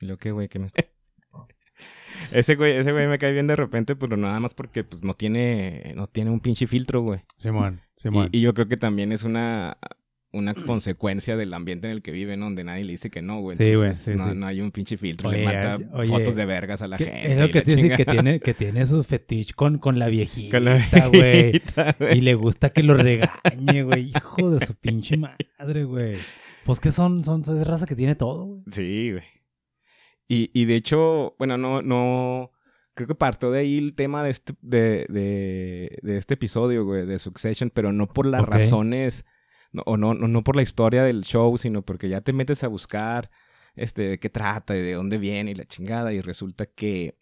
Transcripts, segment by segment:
Y lo que, güey, que me... ese güey, ese güey me cae bien de repente, pero nada más porque pues no tiene, no tiene un pinche filtro, güey. Simón, Simón. Y, y yo creo que también es una, una consecuencia del ambiente en el que vive, ¿no? Donde nadie le dice que no, güey. Sí, güey, sí, no, sí. no hay un pinche filtro. Oye, le oye, fotos de vergas a la Que- gente. es lo que te dice que tiene, que tiene sus fetiches con, con la viejita, güey. Y le gusta que lo regañe, güey. Hijo de su pinche madre, güey. Pues que son, son es raza que tiene todo, güey. Sí, güey. Y, y de hecho, bueno, no, no. Creo que partió de ahí el tema de este, de, de, de este episodio, güey, de Succession, pero no por las razones, no, o no, no, no por la historia del show, sino porque ya te metes a buscar este, de qué trata y de dónde viene y la chingada, y resulta que,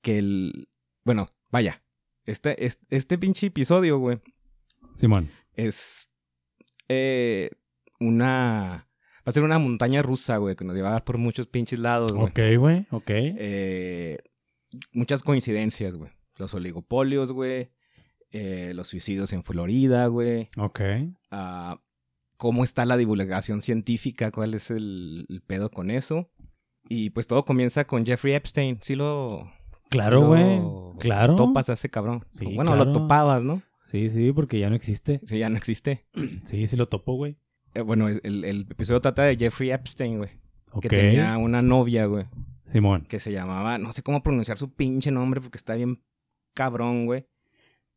que el, bueno, vaya, este, este, este pinche episodio, güey, Simón. es eh, una... Va a ser una montaña rusa, güey, que nos lleva por muchos pinches lados, güey. Ok, güey. Ok. Eh, muchas coincidencias, güey. Los oligopolios, güey. eh, los suicidios en Florida, güey. Ok. ah, cómo está la divulgación científica, cuál es el, el pedo con eso. Y pues todo comienza con Jeffrey Epstein. Sí lo... Claro, sí güey. lo Claro. Topas a ese cabrón. Sí, bueno, claro. lo topabas, ¿no? Sí, sí, porque ya no existe. Sí, ya no existe. Sí, sí lo topo, güey. Eh, bueno, el, el episodio trata de Jeffrey Epstein, güey. Ok. Que tenía una novia, güey. Simón. Que se llamaba, no sé cómo pronunciar su pinche nombre porque está bien cabrón, güey.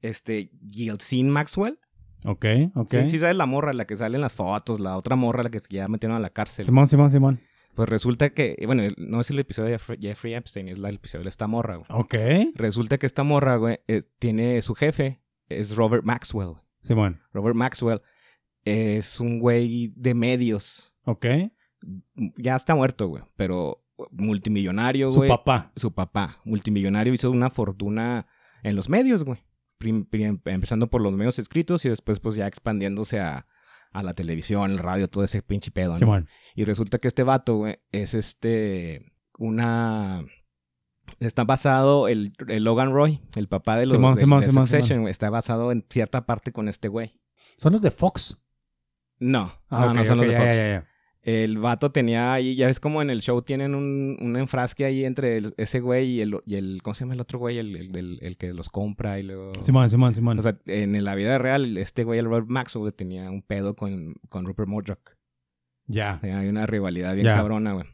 Este, Gilsine Maxwell. Ok, ok. Sí, sí sabes la morra, la que sale en las fotos, la otra morra, la que ya metieron a la cárcel. Simón, Simón, Simón. Pues resulta que, bueno, no es el episodio de Jeffrey, Jeffrey Epstein, es la- el episodio de esta morra, güey. Ok. Resulta que esta morra, güey, eh, tiene su jefe, es Robert Maxwell. Simón. Robert Maxwell es un güey de medios. Ok. Ya está muerto, güey, pero multimillonario, Su güey. papá. su papá, multimillonario, hizo una fortuna en los medios, güey. Prim- prim- empezando por los medios escritos y después pues ya expandiéndose a, a la televisión, el radio, todo ese pinche pedo, ¿no? Simón. Y resulta que este vato, güey, es este, una... Está basado, el, el Logan Roy, el papá de los Simón, de, Simón, de Simón, Succession, Simón. güey, está basado en cierta parte con este güey. Son los de Fox. No, Ah, no, son los de Fox. ya, ya. El vato tenía ahí, ya ves como en el show tienen un, un enfrasque ahí entre el- ese güey y el, y el, ¿cómo se llama el otro güey? El, el, el que los compra y luego... Simón, Simón, Simón. O sea, en la vida real, este güey, el Robert Maxwell, tenía un pedo con, con Rupert Murdoch. ya. Hay una rivalidad bien cabrona, güey.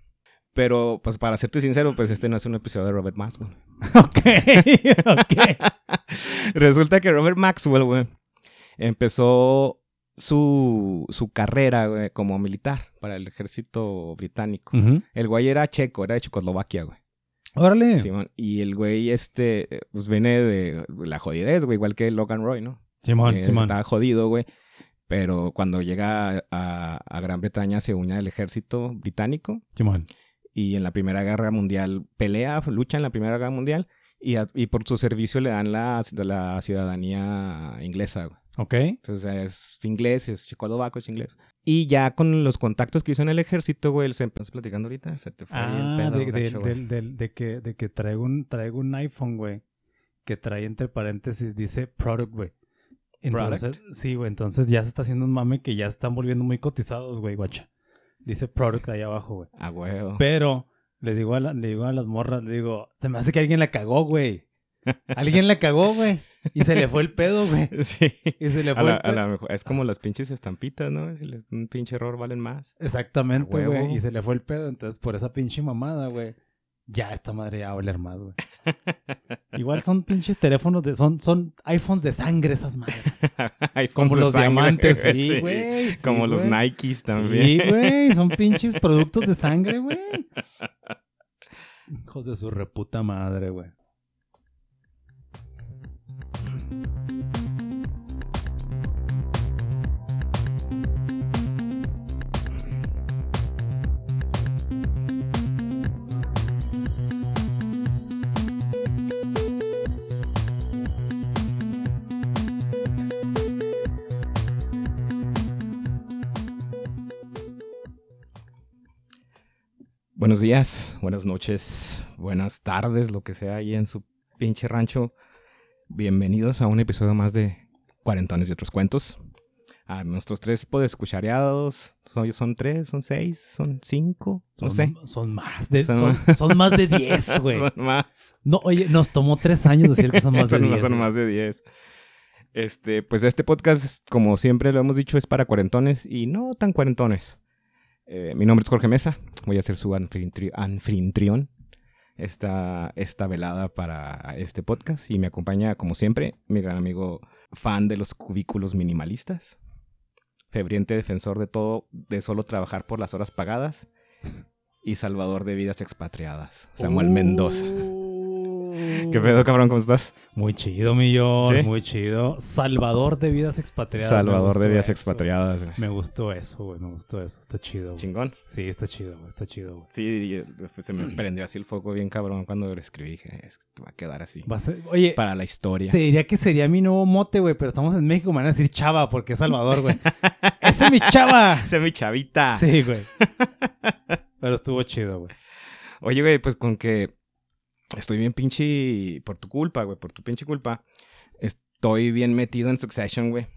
Pero, pues, para serte sincero, pues, este no es un episodio de Robert Maxwell. Ok. ok. Resulta que Robert Maxwell, güey, empezó su, su carrera, güey, como militar para el ejército británico. El güey era checo, era de Checoslovaquia, güey. Órale. Simón. Y el güey, este, pues viene de la jodidez, güey, igual que Logan Roy, ¿no? Simón, Eh, Simón. Estaba jodido, güey. Pero cuando llega a, a Gran Bretaña se une al ejército británico Simón. y en la Primera Guerra Mundial pelea, lucha en la Primera Guerra Mundial y, a- y por su servicio le dan la, la ciudadanía inglesa, güey. Ok. Entonces es inglés, es checoslovaco, es inglés. Y ya con los contactos que hizo en el ejército, güey, se empezó platicando ahorita, se te fue ahí el Ah, pedo, de, de, gacho, güey. del- de que, de que traigo un, traigo un iPhone, güey. Que trae entre paréntesis, dice product, güey. Entonces, sí, güey. Entonces ya se está haciendo un mame que ya están volviendo muy cotizados, güey, guacha. Dice product ahí abajo, güey. A huevo. Pero le digo, a la- le digo a las morras, le digo, se me hace que alguien la cagó, güey. Alguien la cagó, güey. Y se le fue el pedo, güey. Sí. Y se le A fue la- el a pedo. la mejor- es como las pinches estampitas, ¿no? Si les- un pinche error valen más. Exactamente, A güey. Y se le fue el pedo. Entonces, por esa pinche mamada, güey. Ya esta madre ya va a oler más, güey. Igual son pinches teléfonos de... Son, son iPhones de sangre esas madres. Como los sangre, diamantes, sí, güey. sí, Como los. Nikes también. Sí, güey. Son pinches productos de sangre, güey. Hijos de su reputa madre, güey. Buenos días, buenas noches, buenas tardes, lo que sea ahí en su pinche rancho. Bienvenidos a un episodio más de Cuarentones y otros cuentos. A nuestros tres podescuchareados, Son, son tres, son seis, son cinco, no Son, sé. son más de, Son- son, son más de 10, güey. Son más. No, oye, nos tomó tres años decir que son más de 10. son más de 10. Este, pues este podcast, como siempre lo hemos dicho, es para cuarentones y no tan cuarentones. Eh, mi nombre es Jorge Mesa, voy a ser su anfitri- anfitrión esta, esta velada para este podcast y me acompaña, como siempre, mi gran amigo fan de los cubículos minimalistas, febriente defensor de todo, de solo trabajar por las horas pagadas y salvador de vidas expatriadas, Samuel Mendoza. ¿Qué pedo, cabrón? ¿Cómo estás? Muy chido, millón, ¿Sí? muy chido. Salvador de vidas expatriadas. Salvador de vidas eso. expatriadas. güey. Me gustó eso, güey, me gustó eso. Está chido, güey. Chingón. Sí, está chido, güey, está chido, güey. Sí, eh, se me prendió así el foco bien cabrón cuando lo escribí. Dije, es que va a quedar así. Va a ser- Oye, Para la historia. te diría que sería mi nuevo mote, güey, pero estamos en México, me van a decir chava porque es Salvador, güey. ¡Ese es mi chava! Ese es mi chavita. Sí, güey. Pero estuvo chido, güey. Oye, güey, pues con que estoy bien pinche por tu culpa, güey, por tu pinche culpa. Estoy bien metido en Succession, güey.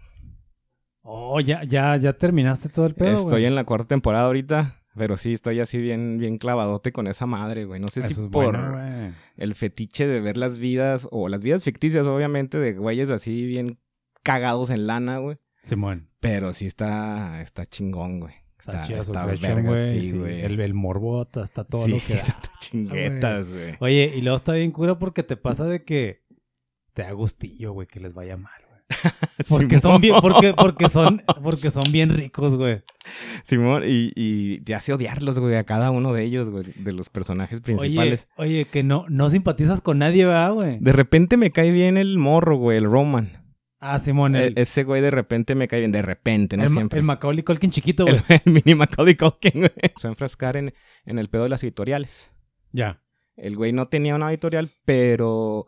Oh, ya, ya, ya terminaste todo el pedo, Estoy en la cuarta temporada ahorita. Pero sí, estoy así bien, bien clavadote con esa madre, güey. No sé Eso si es por bueno, el fetiche de ver las vidas, o las vidas ficticias, obviamente, de güeyes así bien cagados en lana, güey. Simón. Pero sí está, está chingón, güey. Está, Está, está verga, güey. sí. El, el morbo hasta todo sí, lo que da. está chinguetas, güey. Oye, y luego está bien cura porque te pasa de que te da gustillo, güey, que les vaya mal, güey. Porque son bien, porque, porque son, porque son bien ricos, güey. Simón, y, y te hace odiarlos, güey, a cada uno de ellos, güey, de los personajes principales. oye, que no, no simpatizas con nadie, ¿verdad, güey? De repente me cae bien el morro, güey, el Roman. Ah, Simón, el, E- ese güey de repente me cae bien, de repente, no el, siempre. el Macaulay Culkin chiquito, güey. El, el mini Macaulay Culkin, güey. Se va a enfrascar en, en el pedo de las editoriales. Ya. El güey no tenía una editorial, pero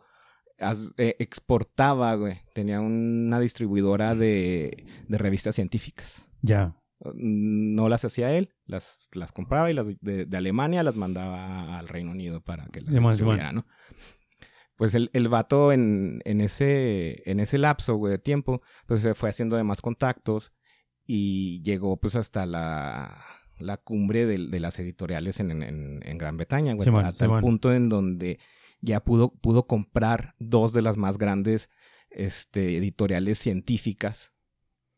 eh, exportaba, güey. Tenía una distribuidora de, de revistas científicas. Ya. No las hacía él, las, las compraba y las de, de Alemania las mandaba al Reino Unido para que las Simón, distribuyera, ¿no? Pues el, el vato en, en, ese, en ese lapso, güey, de tiempo, pues se fue haciendo de más contactos y llegó pues hasta la, la cumbre de, las editoriales en, en, en Gran Bretaña, güey. Hasta el punto en donde ya pudo, pudo comprar dos de las más grandes este, editoriales científicas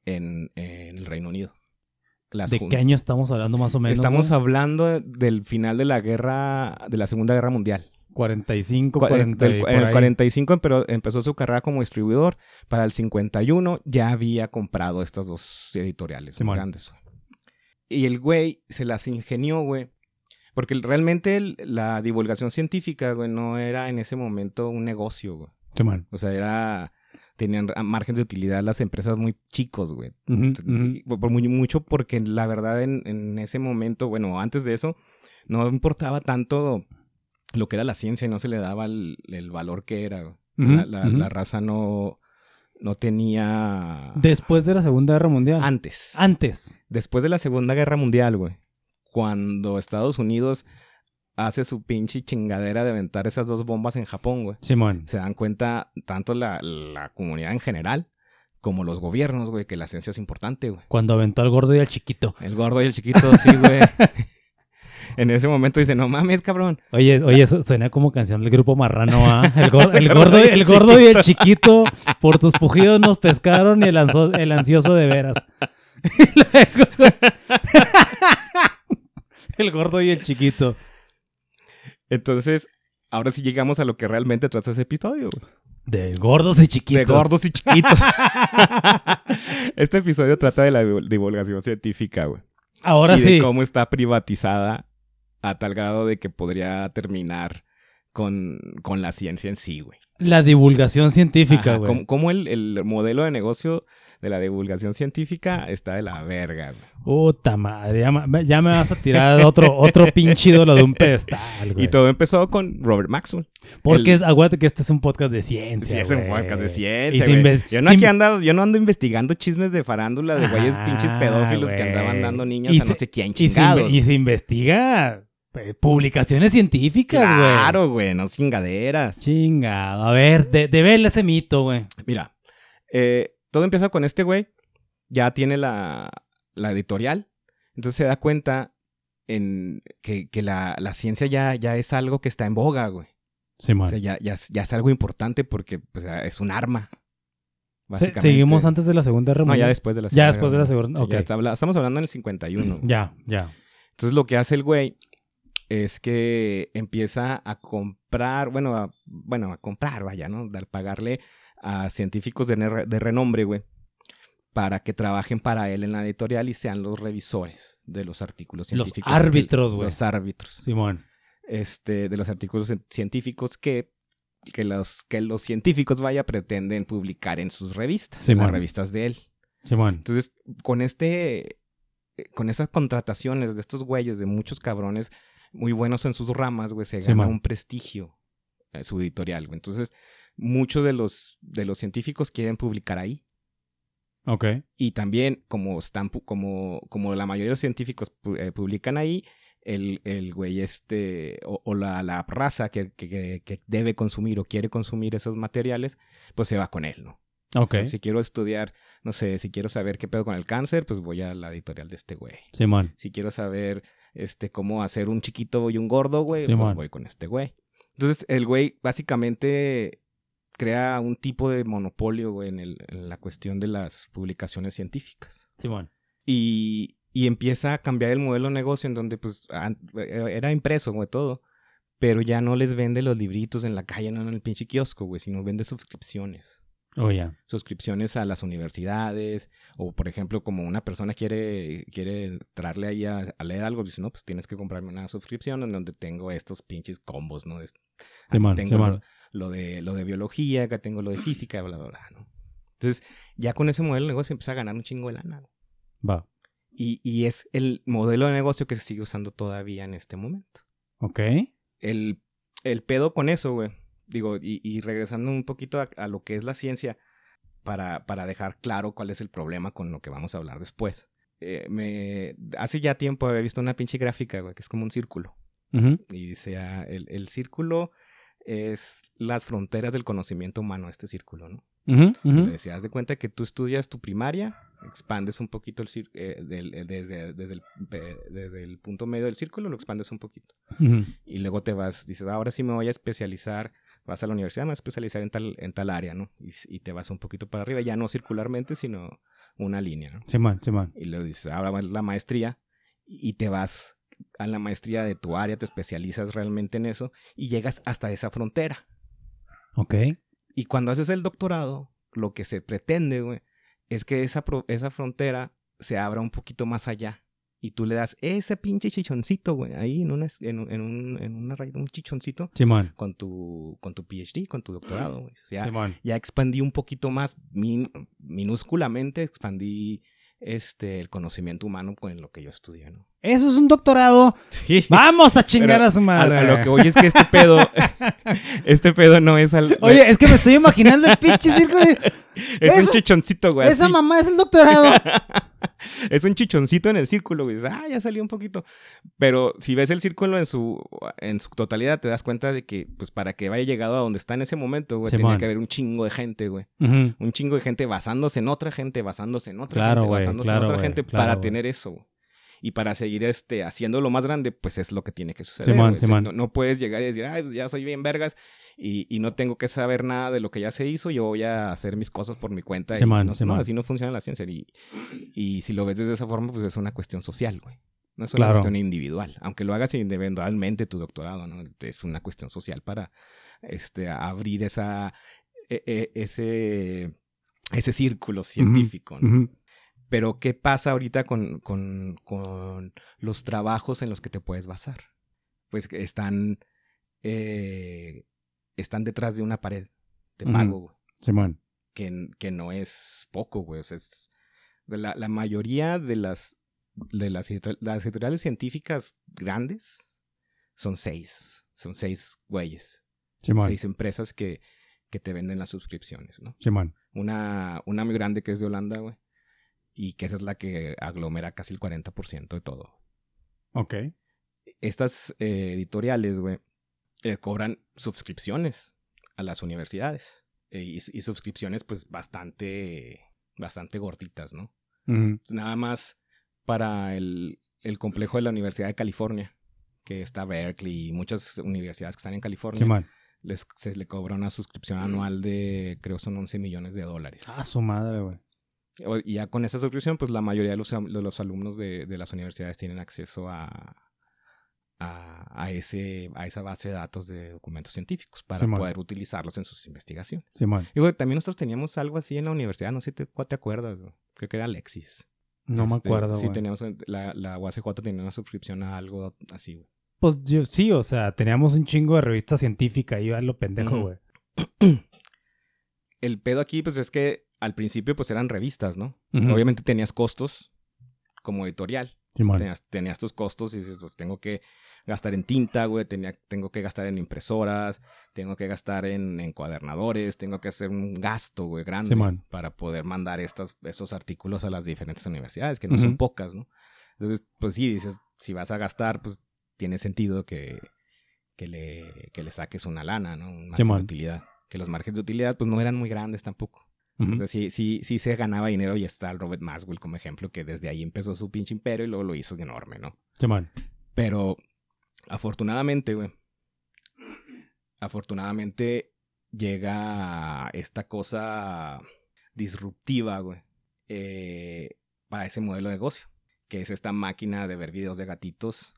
en, en el Reino Unido. Las ¿De qué año estamos hablando más o menos? Estamos güey? hablando del final de la guerra, de la Segunda Guerra Mundial. 45, Cua- 40 del- y por en el ahí. 45 pero empezó su carrera como distribuidor. Para el 51 ya había comprado estas dos editoriales Simón. grandes. Y el güey se las ingenió, güey. Porque realmente el- la divulgación científica, güey, no era en ese momento un negocio, güey. Simón. O sea, era... Tenían a- margen de utilidad las empresas muy chicos, güey. Por por muy, mucho porque la verdad en, en ese momento, bueno, antes de eso, no importaba tanto lo que era la ciencia y no se le daba el, el valor que era. la, la- ujú. la raza no, no tenía... Después de la Segunda Guerra Mundial. Antes. Antes. Después de la Segunda Guerra Mundial, güey. Cuando Estados Unidos hace su pinche chingadera de aventar esas dos bombas en Japón, güey. Simón. Se dan cuenta tanto la, la comunidad en general como los gobiernos, güey, que la ciencia es importante, güey. Cuando aventó al gordo y al chiquito. El gordo y el chiquito, sí, güey. en ese momento dice, no mames, cabrón. Oye, oye, eso suena como canción del grupo Marrano, ¿ah? El, gor- el El gordo, el gordo y el chiquito, por tus pujidos nos pescaron y el, el ansioso de veras. El gordo y el chiquito. Entonces, ahora sí llegamos a lo que realmente trata ese episodio. De gordos y chiquitos. De gordos y chiquitos. este episodio trata de la divu- divulgación científica, güey. Ahora y sí. de cómo está privatizada a tal grado de que podría terminar con, con la ciencia en sí, güey. La divulgación científica, Ajá, güey. Cómo, cómo el, el modelo de negocio de la divulgación científica está de la verga, güey. Puta madre, ya, me vas a tirar otro, otro pinche ídolo de un pedestal, güey. Y todo empezó con Robert Maxwell. Porque el- es, acuérdate que este es un podcast de ciencia, Sí, es un podcast de ciencia, güey. Yo no, se aquí ando, yo no ando investigando chismes de farándula de güeyes Ah, pinches pedófilos que andaban dando niños Y a no se- sé quién Y se, chingados. y se investiga publicaciones científicas, güey. Claro, güey, no chingaderas. Chingado. A ver, de, devela ese mito, güey. Mira, eh, todo empieza con este güey. Ya tiene la, la editorial. Entonces se da cuenta en que, que la, la, ciencia ya, ya es algo que está en boga, güey. Sí, O sea, ya, ya, ya es algo importante porque pues, es un arma. Se- Seguimos antes de la Segunda Guerra No, ya Mundial. después de la Ya después de la Segunda. Sí, ok. ya está habla- estamos hablando en el 51. Ya, ya. Entonces lo que hace el güey es que empieza a comprar, bueno, a, bueno, a comprar, vaya, ¿no? Dar, pagarle a científicos de, de renombre, güey, para que trabajen para él en la editorial y sean los revisores de los artículos Los científicos. árbitros, güey. Los árbitros. Simón. Este, de los artículos cien- científicos que, que, los, que los científicos, vaya, pretenden publicar en sus revistas, en Simón. las revistas de él. Simón. Entonces, con este, eh, con esas contrataciones de estos güeyes, de muchos cabrones muy buenos en sus ramas, güey, se gana un prestigio eh, su editorial, güey. Entonces, muchos de los, de los científicos quieren publicar ahí. Ok. Y también, como están, como, como la mayoría de los científicos pu- eh, publican ahí, el, el güey este, o, o la, la raza que, que- que- que debe consumir o quiere consumir esos materiales, pues se va con él, ¿no? Ok. Si quiero estudiar, no sé, si quiero saber qué pedo con el cáncer, pues voy a la editorial de este güey. Simón. Si quiero saber este cómo hacer un chiquito y un gordo, güey, Simón. pues voy con este güey. Entonces, el güey básicamente crea un tipo de monopolio, güey, en, el- en la cuestión de las publicaciones científicas. Simón. Y, y empieza a cambiar el modelo de negocio en donde, pues, an- era impreso, güey, todo. Pero ya no les vende los libritos en la calle, no en el pinche kiosco, güey, sino vende suscripciones Oh, ya. suscripciones a las universidades o por ejemplo como una persona quiere quiere entrarle ahí a, a leer algo dice no pues tienes que comprarme una suscripción en donde tengo estos pinches combos no Es- aquí Simón, tengo lo, lo de lo de biología acá tengo lo de física bla bla bla ¿no? entonces ya con ese modelo de negocio empieza a ganar un chingo de lana. Va. y, y es el modelo de negocio que se sigue usando todavía en este momento Ok. el, el pedo con eso, güey. Digo, y, y regresando un poquito a, a lo que es la ciencia, para, para dejar claro cuál es el problema con lo que vamos a hablar después. Eh, me, hace ya tiempo había visto una pinche gráfica, güey, que es como un círculo. Y dice, ah, el, el círculo es las fronteras del conocimiento humano, este círculo, ¿no? Y ujú. le decía, haz de cuenta que tú estudias tu primaria, expandes un poquito el eh, del- eh, desde, desde, el, desde el punto medio del círculo, lo expandes un poquito. Y luego te vas, dices, ahora sí me voy a especializar, vas a la universidad, me voy a especializar en tal, en tal área, ¿no? Y, y te vas un poquito para arriba, ya no circularmente, sino una línea, ¿no? Simón, Simón. Y luego dices, ahora va la maestría y te vas a la maestría de tu área, te especializas realmente en eso y llegas hasta esa frontera. Ok. Y cuando haces el doctorado, lo que se pretende, güey, es que esa, esa frontera se abra un poquito más allá. Y tú le das ese pinche chichoncito, güey, ahí en una, en, un- en, un, en una raíz, un chichoncito Simón. con tu, con tu PhD, con tu doctorado, güey. O sea, Simón. ya expandí un poquito más, min- minúsculamente expandí este, el conocimiento humano con lo que yo estudié, ¿no? Eso es un doctorado. Sí. Vamos a chingar Pero a su madre. a lo que voy es que este pedo, este pedo no es al... Oye, es que me estoy imaginando el pinche círculo. y- es un chichoncito, güey. Esa así. mamá es el doctorado. es un chichoncito en el círculo, güey. Ah, ya salió un poquito. Pero si ves el círculo en su, en su totalidad, te das cuenta de que, pues, para que vaya llegado a donde está en ese momento, güey, tenía que haber un chingo de gente, güey. Ujú. Un chingo de gente basándose en otra gente, basándose en otra Claro, gente, güey, basándose claro, en otra güey, gente claro, para tener eso, güey. Y para seguir este, haciéndolo más grande, pues es lo que tiene que suceder. O sea. No, no puedes llegar y decir, ay, pues ya soy bien vergas y, y no tengo que saber nada de lo que ya se hizo, yo voy a hacer mis cosas por mi cuenta. y no, no, así no funciona la ciencia. Y, y si lo ves de esa forma, pues es una cuestión social, güey. No es una Claro. cuestión individual. Aunque lo hagas individualmente tu doctorado, ¿no? Es una cuestión social para este, abrir esa, e- e- ese, ese círculo científico, ¿no? Pero, ¿qué pasa ahorita con, con, con los trabajos en los que te puedes basar? Pues están, eh, están detrás de una pared de pago, güey, Simón. que, que no es poco, güey. O sea, es, la, la mayoría de las, de las editoriales científicas grandes son seis. Son seis güeyes. Simón. Seis empresas que, que te venden las suscripciones, ¿no? Simón. Una, una muy grande que es de Holanda, güey. Y que esa es la que aglomera casi el 40% de todo. Ok. Estas eh, editoriales, güey, eh, cobran suscripciones a las universidades. Eh, y, y suscripciones, pues, bastante, bastante gorditas, ¿no? Nada más para el, el complejo de la Universidad de California, que está Berkeley y muchas universidades que están en California. Sí, man. Les, se le cobra una suscripción anual de, creo son 11 millones de dólares. Ah, su madre, güey. Y ya con esa suscripción, pues la mayoría de los, de los alumnos de, de las universidades tienen acceso a, a, a ese, a esa base de datos de documentos científicos para Simón. poder utilizarlos en sus investigaciones. Simón. Y güey, también nosotros teníamos algo así en la universidad, no sé si te, acuerdas, creo que era Alexis. No me Este, acuerdo, Sí, güey. teníamos, la, la UACJ tenía una suscripción a algo así, güey. Pues yo, sí, o sea, teníamos un chingo de revista científica iba a lo pendejo, güey. El pedo aquí, pues es que al principio, pues eran revistas, ¿no? Obviamente tenías costos como editorial. Tenías, tenías tus costos y dices, pues tengo que gastar en tinta, güey, tenía, tengo que gastar en impresoras, tengo que gastar en encuadernadores, tengo que hacer un gasto, güey, grande para poder mandar estas, estos artículos a las diferentes universidades, que no son pocas, ¿no? Entonces, pues sí, dices, si vas a gastar, pues tiene sentido que, que, le, que le saques una lana, ¿no? Un margen Simón. de utilidad. Que los márgenes de utilidad, pues no eran muy grandes tampoco. O sea, sí, sí, sí se ganaba dinero y está el Robert Maswell como ejemplo, que desde ahí empezó su pinche imperio y luego lo hizo enorme, ¿no? Pero afortunadamente, güey, afortunadamente llega esta cosa disruptiva, güey, eh, para ese modelo de negocio, que es esta máquina de ver videos de gatitos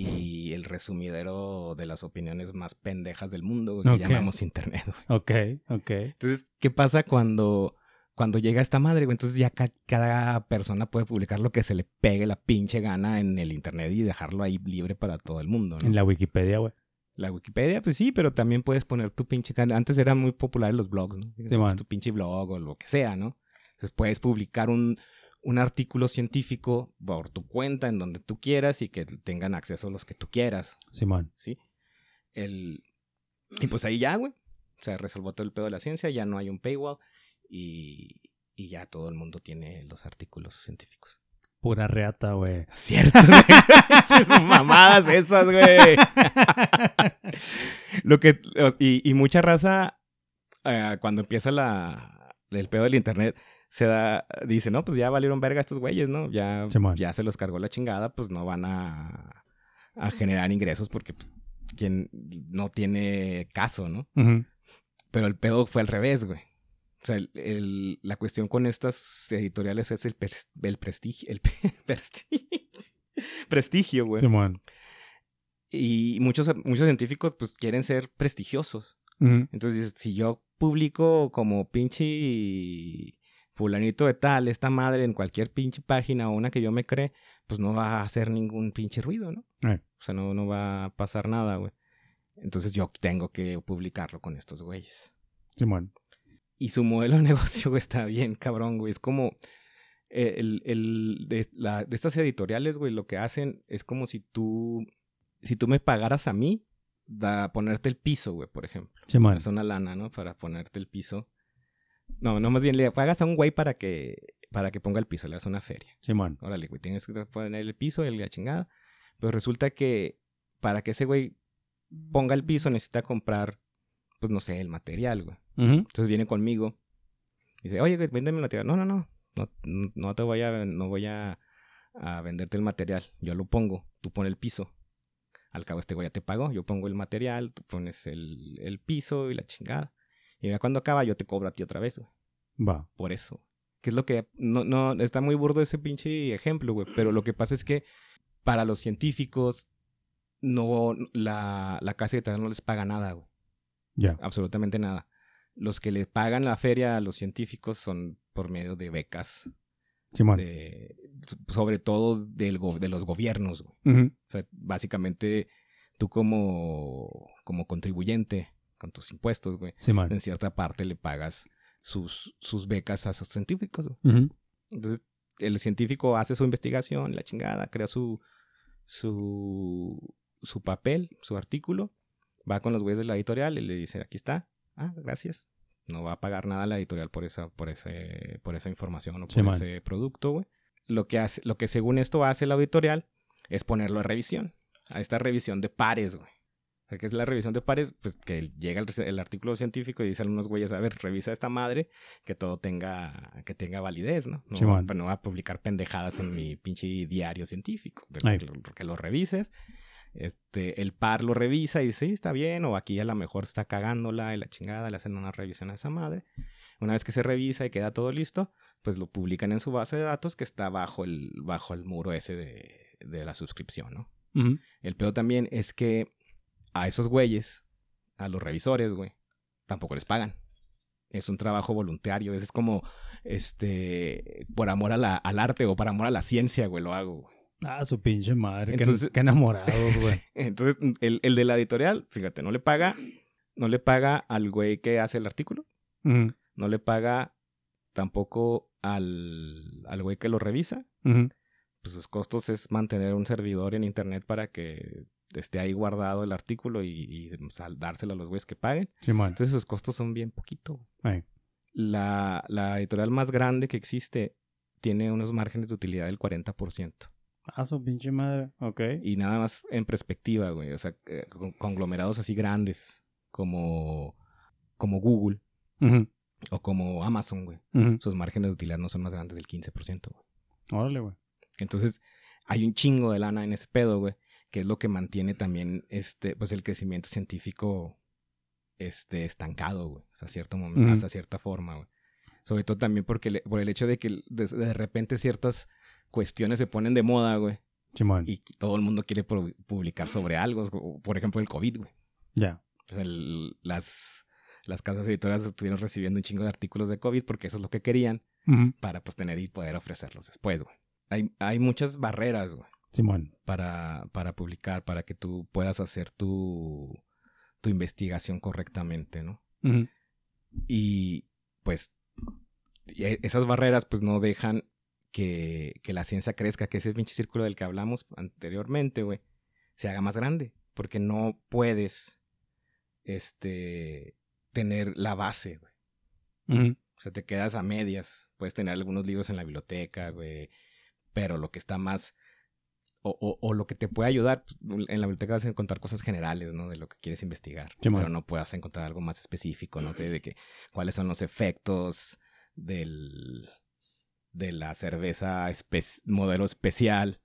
y el resumidero de las opiniones más pendejas del mundo, güey, que llamamos internet, güey. Ok, ok. Entonces, ¿qué pasa cuando, cuando llega esta madre, güey? Entonces ya ca- cada persona puede publicar lo que se le pegue la pinche gana en el internet y dejarlo ahí libre para todo el mundo, ¿no? En la Wikipedia, güey. La Wikipedia, pues sí, pero también puedes poner tu pinche canal. Antes eran muy populares los blogs, ¿no? Sí, tu pinche blog o lo que sea, ¿no? Entonces puedes publicar un, un artículo científico por tu cuenta en donde tú quieras y que tengan acceso los que tú quieras, Simón. ¿sí? El... Y pues ahí ya, güey. O sea, resolvió todo el pedo de la ciencia, ya no hay un paywall y, y ya todo el mundo tiene los artículos científicos. Pura reata, güey. Cierto, güey. Mamadas esas, güey. Lo que, y, y mucha raza, eh, cuando empieza la, el pedo del internet, se da, dice, no, pues ya valieron verga estos güeyes, ¿no? Ya, ya se los cargó la chingada, pues no van a, a generar ingresos porque pues, quien no tiene caso, ¿no? Pero el pedo fue al revés, güey. O sea, el- el- la cuestión con estas editoriales es el, pres- el prestigio. El prestigio. prestigio, güey. Y muchos, muchos científicos, pues, quieren ser prestigiosos. Entonces, si yo publico como pinche fulanito de tal, esta madre en cualquier pinche página o una que yo me cree, pues no va a hacer ningún pinche ruido, ¿no? Eh. O sea, no, no va a pasar nada, güey. Entonces yo tengo que publicarlo con estos güeyes. Simón. Y su modelo de negocio güey, está bien, cabrón, güey. Es como eh, el, el de, la- de estas editoriales, güey, lo que hacen es como si tú, si tú me pagaras a mí, da, ponerte el piso, güey, por ejemplo. Simón. Es una lana, ¿no? Para ponerte el piso. No, no, más bien le pagas a un güey para que, para que ponga el piso, le das una feria. Simón. Órale, güey, tienes que poner el piso, el la chingada. Pero resulta que para que ese güey ponga el piso necesita comprar, pues no sé, el material, güey. Entonces viene conmigo. Y dice, oye, güey, véndeme el material. No, no, no. No, no te voy a, no voy a, a venderte el material. Yo lo pongo. Tú pones el piso. Al cabo este güey ya te pagó. Yo pongo el material, tú pones el, el piso y la chingada. Y ya cuando acaba yo te cobro a ti otra vez, güey. Va. Por eso. Que es lo que... No, no, está muy burdo ese pinche ejemplo, güey. Pero lo que pasa es que para los científicos no... La, la casa editorial no les paga nada, güey Ya. absolutamente nada. Los que le pagan la feria a los científicos son por medio de becas, Simón. de, sobre todo del go- de los gobiernos. güey. O sea, básicamente tú como, como contribuyente con tus impuestos, güey, Simón. en cierta parte le pagas sus, sus becas a sus científicos. güey. Entonces, el científico hace su investigación, la chingada, crea su, su, su papel, su artículo, va con los güeyes de la editorial y le dice, aquí está, ah, gracias. No va a pagar nada la editorial por esa, por ese, por esa información o por Sí, man. ese producto, güey. Lo que hace, lo que según esto hace la editorial es ponerlo a revisión, a esta revisión de pares, güey. O sea, que es la revisión de pares, pues que llega el, el artículo científico y dicen unos güeyes, a ver, revisa esta madre, que todo tenga, que tenga validez, ¿no? No, Sí, man. pues, no va a publicar pendejadas en mi pinche diario científico. Ay. que, lo, que lo revises. Este, el par lo revisa y dice, sí, está bien, o aquí a lo mejor está cagándola y la chingada, le hacen una revisión a esa madre. Una vez que se revisa y queda todo listo, pues lo publican en su base de datos que está bajo el, bajo el muro ese de, de la suscripción, ¿no? Ujú. El peor también es que a esos güeyes, a los revisores, güey, tampoco les pagan. Es un trabajo voluntario, es como, este, por amor a la- al arte o por amor a la ciencia, güey, lo hago. güey. Ah, su pinche madre. Qué- Entonces- qué, enamorados, güey. Entonces, el, el de la editorial, fíjate, no le paga, no le paga al güey que hace el artículo, no le paga tampoco al, al güey que lo revisa. Pues sus costos es mantener un servidor en internet para que esté ahí guardado el artículo y, y sal- dárselo a los güeyes que paguen. Entonces sus costos son bien poquito. Ay. La, la editorial más grande que existe tiene unos márgenes de utilidad del 40%. Ah, su pinche madre. Ok. Y nada más en perspectiva, güey. O sea, eh, con- conglomerados así grandes como, como Google o como Amazon, güey. Sus márgenes de utilidad no son más grandes del 15%, güey. Órale, güey. Entonces, hay un chingo de lana en ese pedo, güey, que es lo que mantiene también este, pues el crecimiento científico este, estancado, güey, hasta cierto momento, hasta cierta forma, güey. Sobre todo también porque le- por el hecho de que de, de repente ciertas cuestiones se ponen de moda, güey, y todo el mundo quiere pro- publicar sobre algo, por ejemplo, el COVID, güey. Ya. O sea, el- las, las casas editoras estuvieron recibiendo un chingo de artículos de COVID porque eso es lo que querían para pues tener y poder ofrecerlos después, güey. Hay, hay muchas barreras, güey Simón. para, para publicar, para que tú puedas hacer tu, tu investigación correctamente, ¿no? Y pues e- esas barreras pues no dejan que, que la ciencia crezca, que ese pinche círculo del que hablamos anteriormente, güey, se haga más grande, porque no puedes, este, tener la base, güey. O sea, te quedas a medias. Puedes tener algunos libros en la biblioteca, güey. Pero lo que está más. O, o, o lo que te puede ayudar. pues, En la biblioteca vas a encontrar cosas generales, ¿no? De lo que quieres investigar. Pero no puedas encontrar algo más específico, no sé, de que cuáles son los efectos del. de la cerveza espe- modelo especial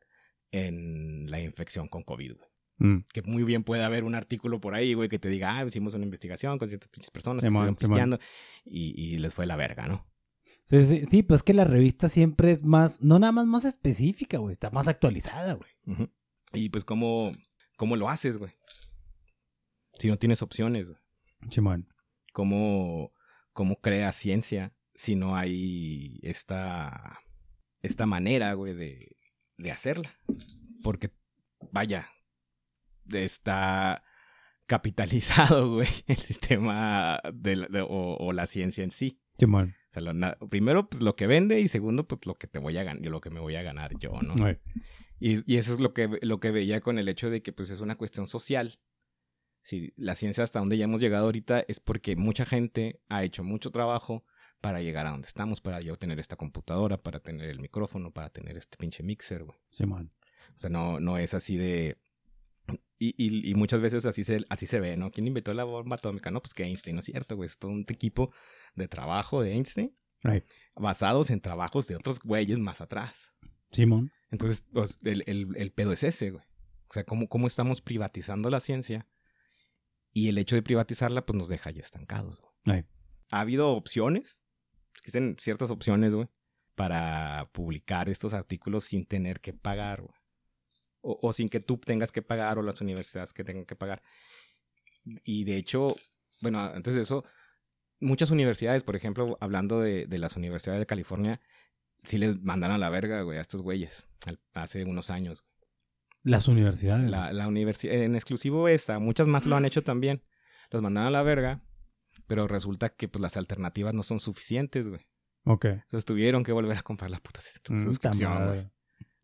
en la infección con COVID, güey. Mm. Que muy bien puede haber un artículo por ahí, güey, que te diga, ah, hicimos una investigación con ciertas personas que estuvieron pisteando y, y les fue la verga, ¿no? Sí, sí, sí, pues que la revista siempre es más, no nada más más específica, güey, está más actualizada, güey. Y pues, ¿cómo, ¿cómo lo haces, güey? Si no tienes opciones, güey. ¿Cómo, ¿Cómo creas ciencia si no hay esta, esta manera, güey, de, de hacerla? Porque, vaya, está capitalizado, güey, el sistema de la- de- o, o la ciencia en sí. Simón. O sea, lo na- primero, pues lo que vende y segundo, pues lo que te voy a ganar, lo que me voy a ganar yo, ¿no? Y, y eso es lo que, lo que veía con el hecho de que pues es una cuestión social. Si la ciencia hasta donde ya hemos llegado ahorita es porque mucha gente ha hecho mucho trabajo para llegar a donde estamos, para yo tener esta computadora, para tener el micrófono, para tener este pinche mixer, güey. Simón. O sea, no, no es así de... Y, y, y muchas veces así se, así se ve, ¿no? ¿Quién inventó la bomba atómica? No, pues que Einstein, ¿no es cierto, güey? Es todo un equipo de trabajo de Einstein Right. basados en trabajos de otros güeyes más atrás. Simón. Entonces, pues, el, el, el pedo es ese, güey. O sea, ¿cómo, cómo estamos privatizando la ciencia y el hecho de privatizarla, pues nos deja ya estancados, güey. Ha habido opciones, existen ciertas opciones, güey, para publicar estos artículos sin tener que pagar, güey. O, o sin que tú tengas que pagar o las universidades que tengan que pagar. Y de hecho, bueno, antes de eso, muchas universidades, por ejemplo, hablando de, de las universidades de California, sí les mandan a la verga, güey, a estos güeyes, al- hace unos años. Las universidades. La, la universidad, en exclusivo esta, muchas más lo han hecho también. Los mandan a la verga, pero resulta que pues las alternativas no son suficientes, güey. Ok. Entonces tuvieron que volver a comprar la puta sus- Mm, ta suscripción, güey.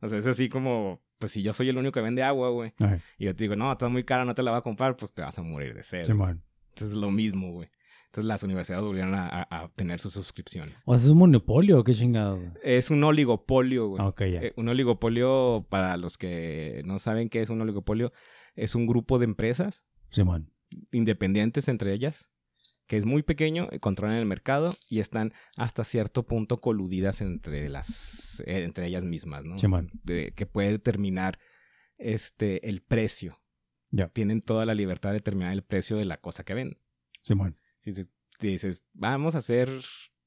O sea, es así como, pues si yo soy el único que vende agua, güey, y yo te digo, no, está muy cara, no te la va a comprar, pues te vas a morir de sed. Simón. Entonces es lo mismo, güey. Entonces las universidades volvieron a, a- obtener sus suscripciones. O sea, es un monopolio, qué chingado. Es un oligopolio, güey. Ah, Ok, ya. Eh, un oligopolio, para los que no saben qué es un oligopolio, es un grupo de empresas Simón. independientes entre ellas, que es muy pequeño, eh, controlan el mercado y están hasta cierto punto coludidas entre las eh, entre ellas mismas, ¿no? Simón. De- que puede determinar este el precio. Ya. Tienen toda la libertad de determinar el precio de la cosa que venden. Simón. Dices, vamos a hacer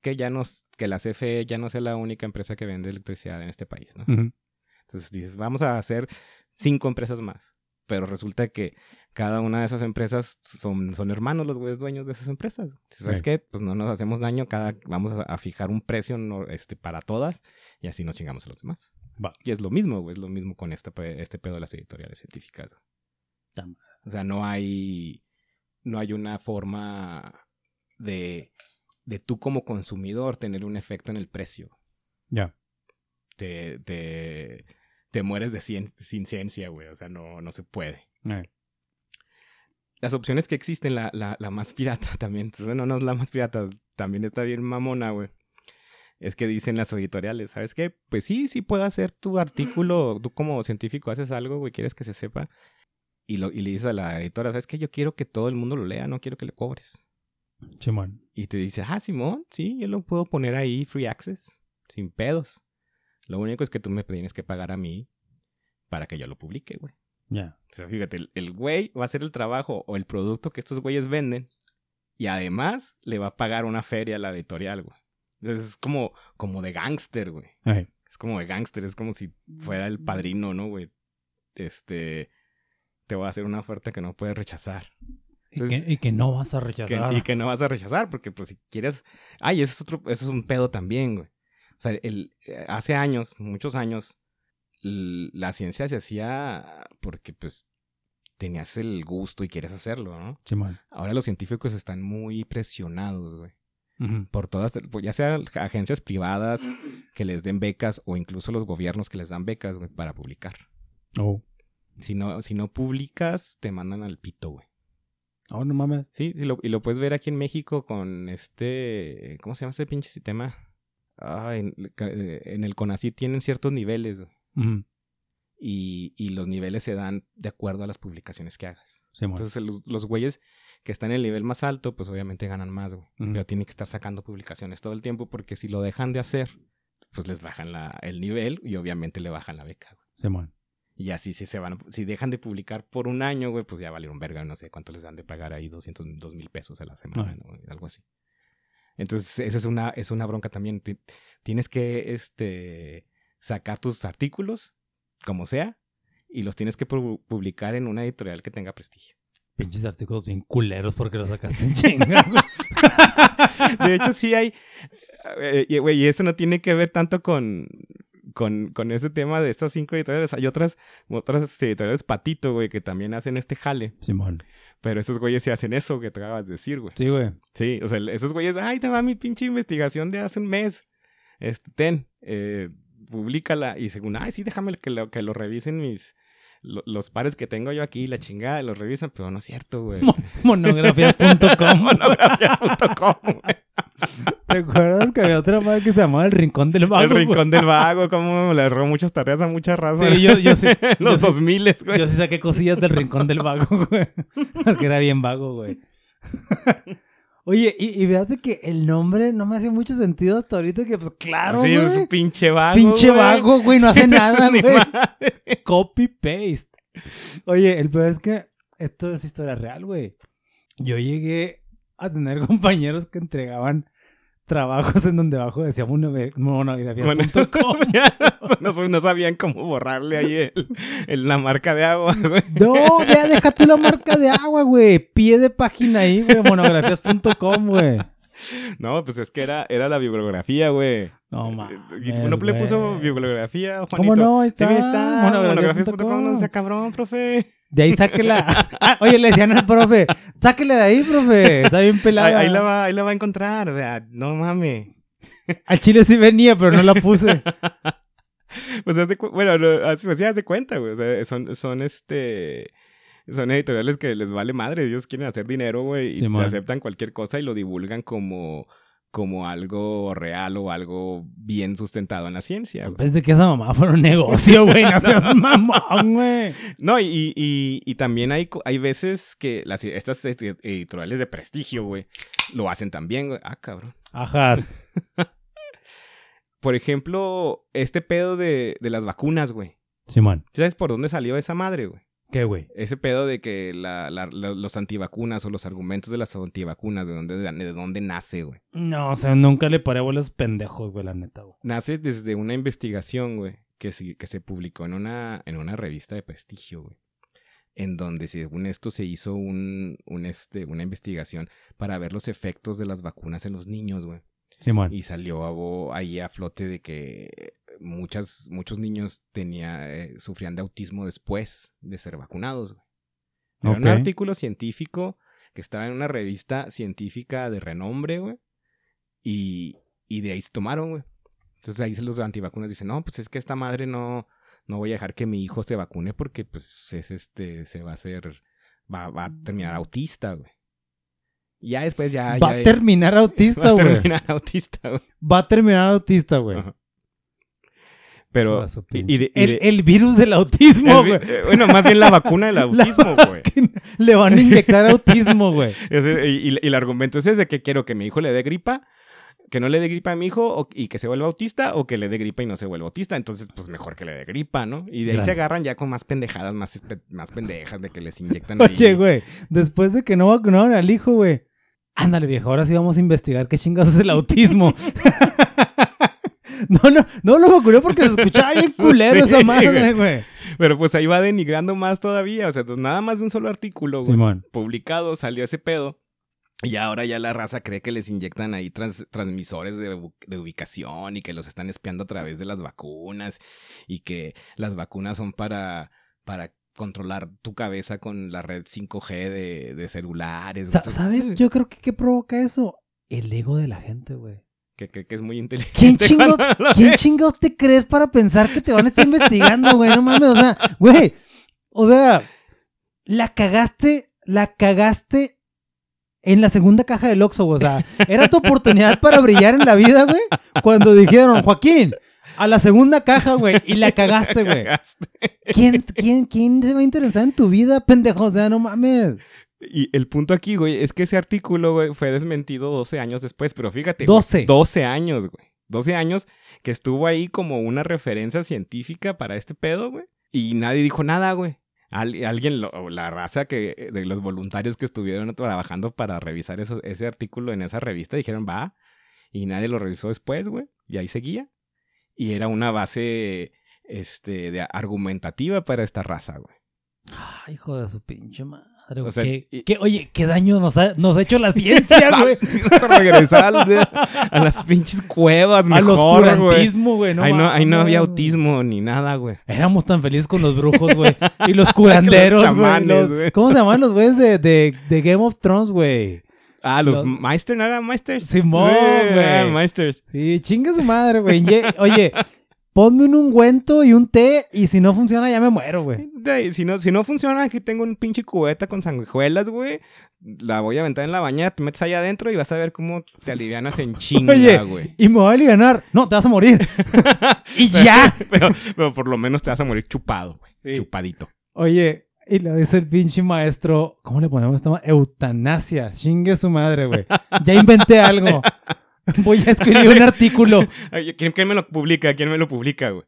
que ya nos que la CFE ya no sea la única empresa que vende electricidad en este país. Entonces dices, vamos a hacer cinco empresas más. Pero resulta que cada una de esas empresas son, son hermanos los güeyes dueños de esas empresas. ¿Sabes Sí. qué? Pues no nos hacemos daño, cada, vamos a, a fijar un precio no, este, para todas y así nos chingamos a los demás. Va. Y es lo mismo, güey, es lo mismo con este, pe- este pedo de las editoriales científicas. madre. O sea, no hay, no hay una forma de, de tú como consumidor tener un efecto en el precio Ya. te, te, te mueres de cien- sin ciencia, güey. O sea, no, no se puede. Eh, Las opciones que existen, la, la, la más pirata también, bueno, no es la más pirata, también está bien mamona, güey. Es que dicen las editoriales, ¿sabes qué? Pues sí, sí puedo hacer tu artículo, tú como científico haces algo, güey, quieres que se sepa. Y, lo, y le dices a la editora, ¿sabes qué? Yo quiero que todo el mundo lo lea, no quiero que le cobres. Simón. Y te dice, ah, Simón, sí, yo lo puedo poner ahí, free access, sin pedos. Lo único es que tú me tienes que pagar a mí para que yo lo publique, güey. Ya. O sea, fíjate, el- el güey va a hacer el trabajo o el producto que estos güeyes venden y además le va a pagar una feria a la editorial, güey. Entonces es como, como de gángster, güey. Es como de gángster, es como si fuera el padrino, ¿no, güey? Este, te voy a hacer una oferta que no puedes rechazar. Y, que, y que no vas a Que- rechazar. y que no vas a rechazar, porque pues si quieres... Ay, eso es otro, eso es un pedo también, güey. O sea, el, hace años, muchos años, la ciencia se hacía porque pues tenías el gusto y quieres hacerlo, ¿no? Simón. Ahora los científicos están muy presionados, güey. Por todas, pues, ya sea agencias privadas que les den becas o incluso los gobiernos que les dan becas, güey, para publicar. Oh. Si no, si no publicas, te mandan al pito, güey. Oh, no mames. Sí, sí lo- y lo puedes ver aquí en México con este. ¿Cómo se llama este pinche sistema? Ah, en, en el CONACYT tienen ciertos niveles y, y los niveles se dan de acuerdo a las publicaciones que hagas. Simón. Entonces, los, los güeyes que están en el nivel más alto, pues obviamente ganan más, güey. Pero tienen que estar sacando publicaciones todo el tiempo porque si lo dejan de hacer, pues les bajan la, el nivel y obviamente le bajan la beca, güey. Simón. Y así si se van, si dejan de publicar por un año, güey, pues ya valieron verga, no sé cuánto les dan de pagar ahí 200, dos mil pesos a la semana. ¿no? Algo así. Entonces, esa es una, es una bronca también. Ti- Tienes que, este, sacar tus artículos, como sea, y los tienes que pu- publicar en una editorial que tenga prestigio. Pinches artículos bien culeros porque los sacaste en chinga. De hecho, sí hay, eh, y, y eso no tiene que ver tanto con, con, con ese tema de estas cinco editoriales. Hay otras, otras editoriales patito, güey, que también hacen este jale. Simón. Pero esos güeyes sí hacen eso que te acabas de decir, güey. Sí, güey. Sí, o sea, esos güeyes, ay, te va mi pinche investigación de hace un mes. Este, ten, eh, públicala. Y según, ay, sí, déjame que lo, que lo revisen mis, lo- los pares que tengo yo aquí, la chingada, los revisan, pero no es cierto, güey. Mo- Monografías.com. Monografías.com, güey. ¿Te acuerdas que había otra madre que se llamaba El Rincón del Vago? El rincón del vago, como le erró muchas tareas a mucha raza. Sí, yo, yo sí. Los yo dos miles, Yo güey. sí saqué cosillas del Rincón del Vago, güey. Porque era bien vago, güey. Oye, y, y fíjate que el nombre no me hace mucho sentido hasta ahorita que, pues, claro, sí, es un pinche vago. Pinche güey. vago, güey, no hace nada, Ni güey. madre. Copy-paste. Oye, el peor es que esto es historia real, güey. Yo llegué a tener compañeros que entregaban trabajos en donde abajo decía monogra- monografías.com. no, no sabían cómo borrarle ahí el, el- la marca de agua, güey. No, ya deja tú la marca de agua, güey. Pie de página ahí, güey. Monografías.com, güey. No, pues es que era, era la bibliografía, güey. No mames. no le puso bibliografía, Juanito. ¿Cómo no? Ahí Sí, está. está. Monografías.com, no sea cabrón, profe. De ahí sáquela. Ah, oye, le decían al profe, sáquela de ahí, profe. Está bien pelada. Ahí, ahí la va, ahí la va a encontrar, o sea, no mames. Al chile sí venía, pero no la puse. Pues cu- bueno, no, así pues, sí, haz de cuenta, güey. O sea, son, son este. Son editoriales que les vale madre. Ellos quieren hacer dinero, güey. Y te aceptan cualquier cosa y lo divulgan como. Como algo real o algo bien sustentado en la ciencia. güey. Pensé que esa mamá fuera un negocio, güey. No seas mamón, güey. No, y, y- y también hay, hay veces que las, estas este, editoriales de prestigio, güey, lo hacen también, güey. Ah, cabrón. Ajas. Por ejemplo, este pedo de, de las vacunas, güey. Simón. ¿Sabes por dónde salió esa madre, güey? ¿Qué, güey? Ese pedo de que la- la- la- los antivacunas o los argumentos de las antivacunas, de dónde, de dónde nace, güey. No, o sea, nunca le paré bolas pendejos, güey, la neta, güey. Nace desde una investigación, güey, que, se- que se publicó en una, en una revista de prestigio, güey. En donde, según esto, se hizo un, un, este, una investigación para ver los efectos de las vacunas en los niños, güey. Simón. Y salió a ahí a flote de que muchas, muchos niños tenía, eh, sufrían de autismo después de ser vacunados, güey. Era un artículo científico que estaba en una revista científica de renombre, güey. Y, y de ahí se tomaron, güey. Entonces ahí se los antivacunas dicen, no, pues es que esta madre no, no voy a dejar que mi hijo se vacune porque pues es este, se va a hacer, va, va a terminar autista, güey. Ya después ya... Va ya- a terminar va autista, a güey. terminar autista, güey. Va a terminar autista, güey. Pero... Y- y de- y el, de- el virus del autismo, güey. eh, bueno, más bien la vacuna del autismo, güey. Le van a inyectar autismo, güey. Y, y- y el argumento es ese, que quiero que mi hijo le dé gripa, que no le dé gripa a mi hijo o- y que se vuelva autista, o que le dé gripa y no se vuelva autista. Entonces, pues mejor que le dé gripa, ¿no? Y de ahí Claro. se agarran ya con más pendejadas, más, más pendejas de que les inyectan. Oye, güey, después de que no vacunaron al hijo, güey. Ándale, viejo, ahora sí vamos a investigar qué chingados es el autismo. no, no, no lo vacunó porque se escuchaba bien culero Sí, esa madre, güey. Pero pues ahí va denigrando más todavía. O sea, pues, nada más de un solo artículo, güey. Simón. publicado salió ese pedo. Y ahora ya la raza cree que les inyectan ahí trans- transmisores de, ubicación y que los están espiando a través de las vacunas y que las vacunas son para, para controlar tu cabeza con la red 5G de, de celulares. Sa- ¿Sabes? Yo creo que ¿qué provoca eso? El ego de la gente, güey. Que, es muy inteligente. ¿Quién chingados, ¿quién chingados te crees para pensar que te van a estar investigando, güey? No mames, o sea, güey. O sea, la cagaste, la cagaste en la segunda caja del Oxxo. O sea, era tu oportunidad para brillar en la vida, güey. Cuando dijeron, Joaquín, a la segunda caja, güey, y la cagaste, güey. ¿Quién, quién, ¿Quién se va a interesar en tu vida, pendejo? O sea, no mames. Y el punto aquí, güey, es que ese artículo, güey, fue desmentido 12 años después, pero fíjate. güey, 12. 12 años, güey. 12 años que estuvo ahí como una referencia científica para este pedo, güey. Y nadie dijo nada, güey. Al- alguien, lo- la raza que, de los voluntarios que estuvieron trabajando para revisar eso- ese artículo en esa revista, dijeron, va. Y nadie lo revisó después, güey. Y ahí seguía. Y era una base, este, de argumentativa para esta raza, güey. Ay, hijo de su pinche madre, güey. O sea, ¿Qué- y- qué- oye, qué daño nos ha, nos ha hecho la ciencia, güey. Vamos a regresar al- a las pinches cuevas Al mejor, güey. oscurantismo, güey. No ahí, no, ahí no había autismo ni nada, güey. Éramos tan felices con los brujos, güey. Y los curanderos, güey. ¿Cómo se llaman los güeyes de, de, de Game of Thrones, güey? Ah, los Los- Meister, ¿no eran Meisters? Simón, Sí, güey. eran Meisters. Sí, chingue su madre, güey. Ye- Oye, ponme un ungüento y un té y si no funciona ya me muero, güey. Si no, si no funciona, aquí tengo un pinche cubeta con sanguijuelas, güey. La voy a aventar en la bañera, te metes ahí adentro y vas a ver cómo te alivianas en chinga, Oye, güey. y me voy a aliviar. No, te vas a morir. y Pero- ya. Pero, pero por lo menos te vas a morir chupado, güey. Sí. Chupadito. Oye, y le dice el pinche maestro, ¿cómo le ponemos esta Eutanasia. Chingue su madre, güey. Ya inventé algo. Voy a escribir un artículo. ¿Quién, quién me lo publica? ¿Quién me lo publica, güey?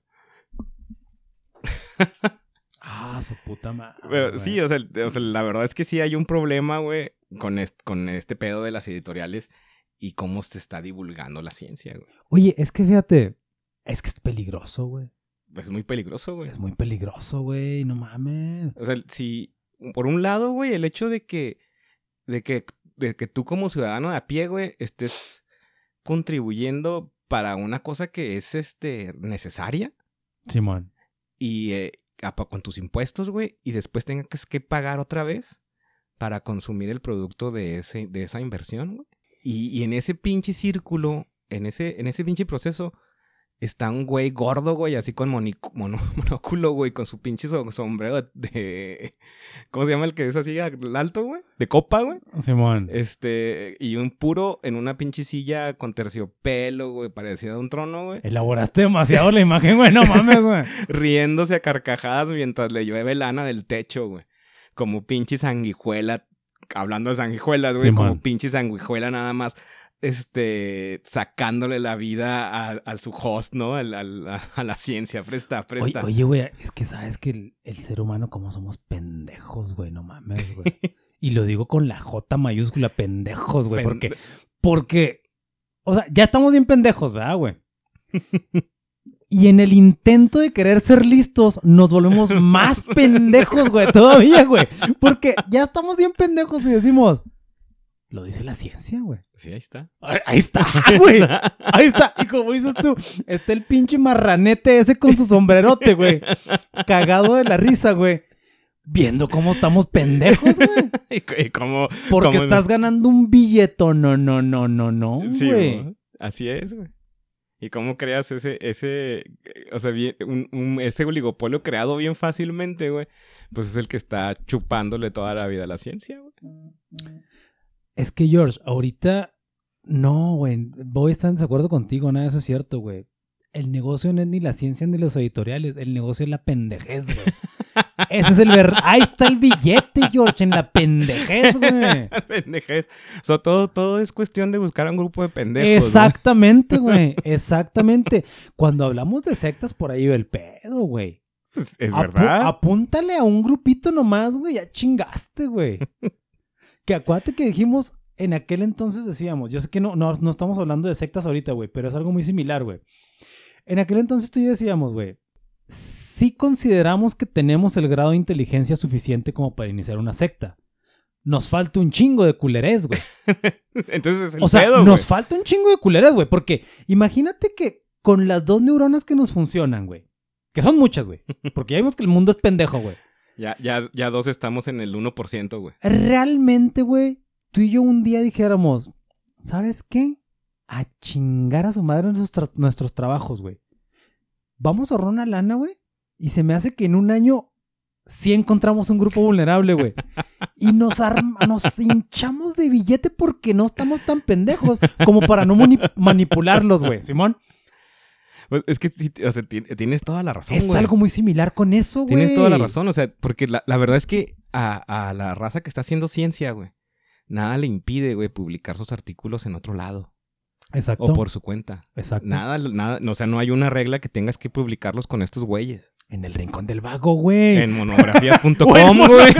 Ah, su puta madre. Pero sí, o sea, o sea, la verdad es que sí hay un problema, güey, con, est- con este pedo de las editoriales y cómo se está divulgando la ciencia, güey. Oye, es que fíjate, es que es peligroso, güey. Es muy peligroso, güey. Es muy peligroso, güey. No mames. O sea, si, por un lado, güey, el hecho de que, de que, de que tú como ciudadano de a pie, güey, estés contribuyendo para una cosa que es, este, necesaria Simón. y eh, con tus impuestos, güey, y después tengas que pagar otra vez para consumir el producto de, ese, de esa inversión, güey. Y, y en ese pinche círculo, en ese, en ese pinche proceso, está un güey gordo, güey, así con mono- monóculo, güey, con su pinche so- sombrero de... ¿Cómo se llama el que es así al alto, güey? de copa, güey. Simón. Este, y un puro en una pinche silla con terciopelo, güey, parecida a un trono, güey. Elaboraste demasiado la imagen, güey, no mames, güey. Riéndose a carcajadas mientras le llueve lana del techo, güey. Como pinche sanguijuela, hablando de sanguijuelas, güey, como pinche sanguijuela nada más, este, sacándole la vida a, a su host, ¿no? Al- al- a, la ciencia, presta, presta. oye, güey, es que sabes que el, el ser humano, como somos pendejos, güey, no mames, güey. Y lo digo con la J mayúscula, pendejos, güey, porque, Pende- porque, o sea, ya estamos bien pendejos, ¿verdad, güey? Y en el intento de querer ser listos, nos volvemos más pendejos, güey, todavía, güey. Porque ya estamos bien pendejos y decimos, lo dice la ciencia, güey. Sí, ahí está. Ahí está, güey. Ahí está. Y como dices tú, está el pinche marranete ese con su sombrerote, güey. Cagado de la risa, güey. Viendo cómo estamos pendejos, güey. y, cómo... Porque cómo- estás ganando un billeto. No, no, no, no, no, Sí, güey. Así es, güey. ¿Y cómo creas ese, ese, o sea, bien- un- un- ese oligopolio creado bien fácilmente, güey? Pues es el que está chupándole toda la vida a la ciencia, güey. Es que, George, ahorita no, güey. Voy a estar en desacuerdo contigo, nada de eso es cierto, güey. El negocio no es ni la ciencia ni los editoriales, el negocio es la pendejez, güey. Ese es el ver. Ahí está el billete, George, en la pendejez, güey. Pendejez. O sea, todo, todo es cuestión de buscar a un grupo de pendejos. Exactamente, güey. Exactamente. Cuando hablamos de sectas, por ahí va el pedo, güey. Pues es Apu- verdad. apúntale a un grupito nomás, güey. Ya chingaste, güey. Que acuérdate que dijimos, en aquel entonces decíamos, yo sé que no, no, no estamos hablando de sectas ahorita, güey, pero es algo muy similar, güey. En aquel entonces tú y yo decíamos, güey, sí consideramos que tenemos el grado de inteligencia suficiente como para iniciar una secta. Nos falta un chingo de culerés, güey. Entonces es el O sea, pedo, nos falta un chingo de culeras, güey. Porque imagínate que con las dos neuronas que nos funcionan, güey. Que son muchas, güey. Porque ya vimos que el mundo es pendejo, güey. Ya, ya, ya dos estamos en el 1%, güey. Realmente, güey, tú y yo un día dijéramos, ¿sabes qué? A chingar a su madre tra- nuestros trabajos, güey. Vamos a ahorrar una lana, güey. Y se me hace que en un año sí encontramos un grupo vulnerable, güey. Y nos, nos hinchamos de billete porque no estamos tan pendejos como para no mani- manipularlos, güey. Simón, es que o sea, tienes toda la razón, es güey. algo muy similar con eso, güey. Tienes toda la razón, o sea, porque la, la verdad es que a, a la raza que está haciendo ciencia, güey, nada le impide, güey, publicar sus artículos en otro lado Exacto. o por su cuenta. Exacto. Nada, nada, no, o sea, no hay una regla que tengas que publicarlos con estos güeyes. En el rincón del vago, güey. En en güey. monografías.com, güey.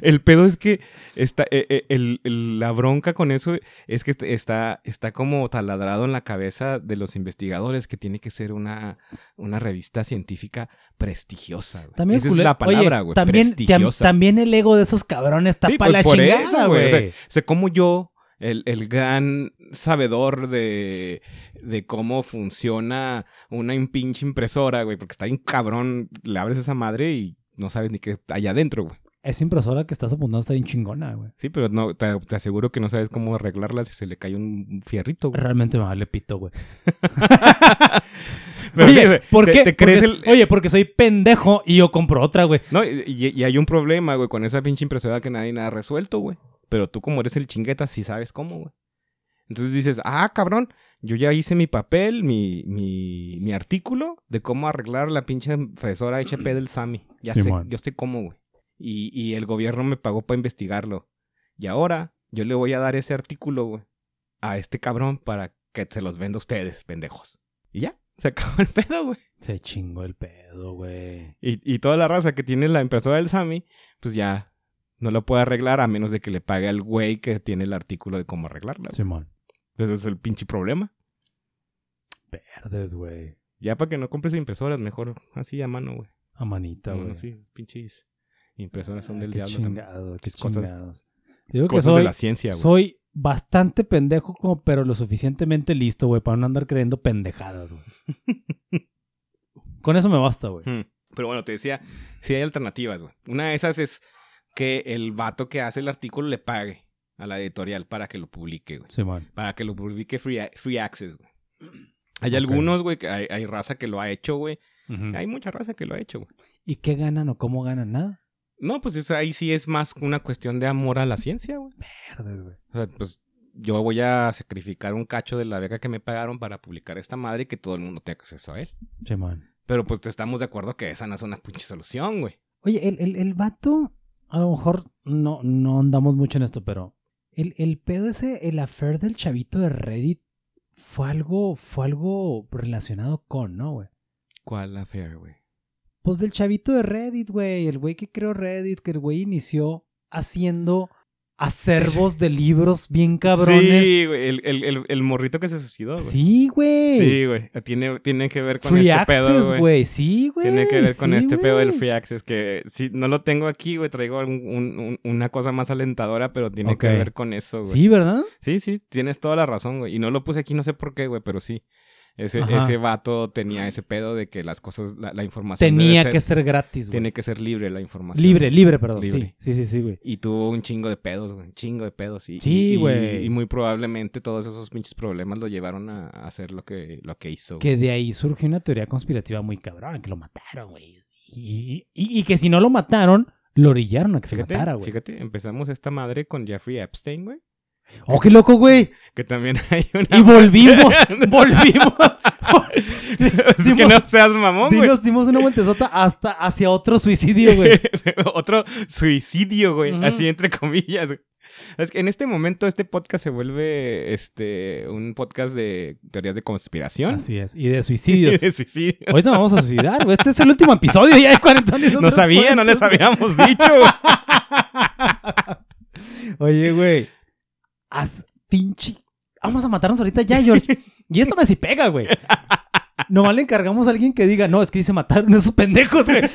El pedo es que está, eh, eh, el- el- la bronca con eso es que está, está como taladrado en la cabeza de los investigadores que tiene que ser una, una revista científica prestigiosa. güey. También Esa es la palabra, güey. También, tam- también el ego de esos cabrones está Sí, para pues la chingada, güey. O sea. O sea, como yo, el, el gran sabedor de, de cómo funciona una pinche impresora, güey, porque está bien cabrón, le abres esa madre y no sabes ni qué hay adentro, güey. Esa impresora que estás apuntando está bien chingona, güey. Sí, pero no, te, te aseguro que no sabes cómo arreglarla si se le cae un fierrito, güey. Realmente me vale pito, güey. Pero oye, sea, ¿por te- qué? te crees Porque- el- Oye, porque soy pendejo y yo compro otra, güey. No, y, y- hay un problema, güey, con esa pinche impresora que nadie ha resuelto, güey. Pero tú como eres el chingueta, sí sabes cómo, güey. Entonces dices, ah, cabrón, yo ya hice mi papel, mi, mi, mi artículo de cómo arreglar la pinche impresora HP del Sami. Ya sé, yo sé cómo, güey. Y, y el gobierno me pagó para investigarlo. Y ahora yo le voy a dar ese artículo, güey, a este cabrón para que se los venda a ustedes, pendejos. Y ya, se acabó el pedo, güey. Se chingó el pedo, güey. Y, y toda la raza que tiene la impresora del Sami, pues ya no lo puede arreglar a menos de que le pague al güey que tiene el artículo de cómo arreglarla. güey. Simón. Ese es el pinche problema. Verdes, güey. Ya para que no compres impresoras, mejor así a mano, güey. A manita, güey. no, sí, pinches impresoras son Ah, del qué diablo también. chingado, qué Cosas- chingados. Digo que Cosas soy, de la ciencia, güey. soy bastante pendejo, como, pero lo suficientemente listo, güey, para no andar creyendo pendejadas, güey. Con eso me basta, güey. Hmm. Pero bueno, te decía, sí hay alternativas, güey. Una de esas es que el vato que hace el artículo le pague a la editorial para que lo publique, güey. Simón. para que lo publique free, free access, güey. Hay algunos, güey, que hay, hay raza que lo ha hecho, güey. Hay mucha raza que lo ha hecho, güey. ¿Y qué ganan o cómo ganan? Nada. No, pues es- ahí sí es más una cuestión de amor a la ciencia, güey. Verdes, güey. O sea, pues yo voy a sacrificar un cacho de la beca que me pagaron para publicar esta madre y que todo el mundo tenga acceso a él. Simón. Pero pues estamos de acuerdo que esa no es una pinche solución, güey. Oye, el, el, el vato, a lo mejor no, no andamos mucho en esto, pero el, el pedo ese, el affair del chavito de Reddit, fue algo, fue algo relacionado con, ¿no, güey? ¿Cuál affair, güey? Pues del chavito de Reddit, güey. El güey que creó Reddit, que el güey inició haciendo acervos de libros bien cabrones. Sí, güey. El, el, el, el morrito que se suicidó, güey. Sí, güey. Sí, güey. Tiene, tiene que ver con Free este access, pedo, güey. güey. Sí, güey. Tiene que ver con sí, este pedo del free access que si no lo tengo aquí, güey, traigo un- un- un- una cosa más alentadora, pero tiene que ver con eso, güey. Sí, ¿verdad? Sí, sí, tienes toda la razón, güey. Y no lo puse aquí, no sé por qué, güey, pero sí. Ese, Ajá. ese vato tenía ese pedo de que las cosas, la, la información Tenía ser- que ser gratis, güey. tiene que ser libre la información. Libre, libre, perdón. Libre. Sí, sí, sí, sí, güey. Y tuvo un chingo de pedos, güey. Un chingo de pedos. Y, Sí, y- güey. Y, muy probablemente todos esos pinches problemas lo llevaron a a hacer lo que, lo que hizo. Que de ahí surgió una teoría conspirativa muy cabrón, que lo mataron, güey. Y, y- y que si no lo mataron, lo orillaron a que se Fíjate, matara, güey. fíjate, empezamos esta madre con Jeffrey Epstein, güey. ¡Oh, qué loco, güey! Que también hay una... Y volvimos, volvimos. Es que no seas mamón, güey. Dimos, dimos una vueltezota hasta hacia otro suicidio, güey. Otro suicidio, güey. Así entre comillas. güey. Es que en este momento este podcast se vuelve este un podcast de teorías de conspiración. Así es. Y de suicidios. de suicidio. Ahorita nos vamos a suicidar, güey. Este es el último episodio ya de 40 años. No sabía, no les habíamos dicho. güey. Oye, güey. Haz pinche. Vamos a matarnos ahorita ya, George. Y esto me si pega, güey. Nomás le encargamos a alguien que diga, no, es que dice mataron esos pendejos, güey.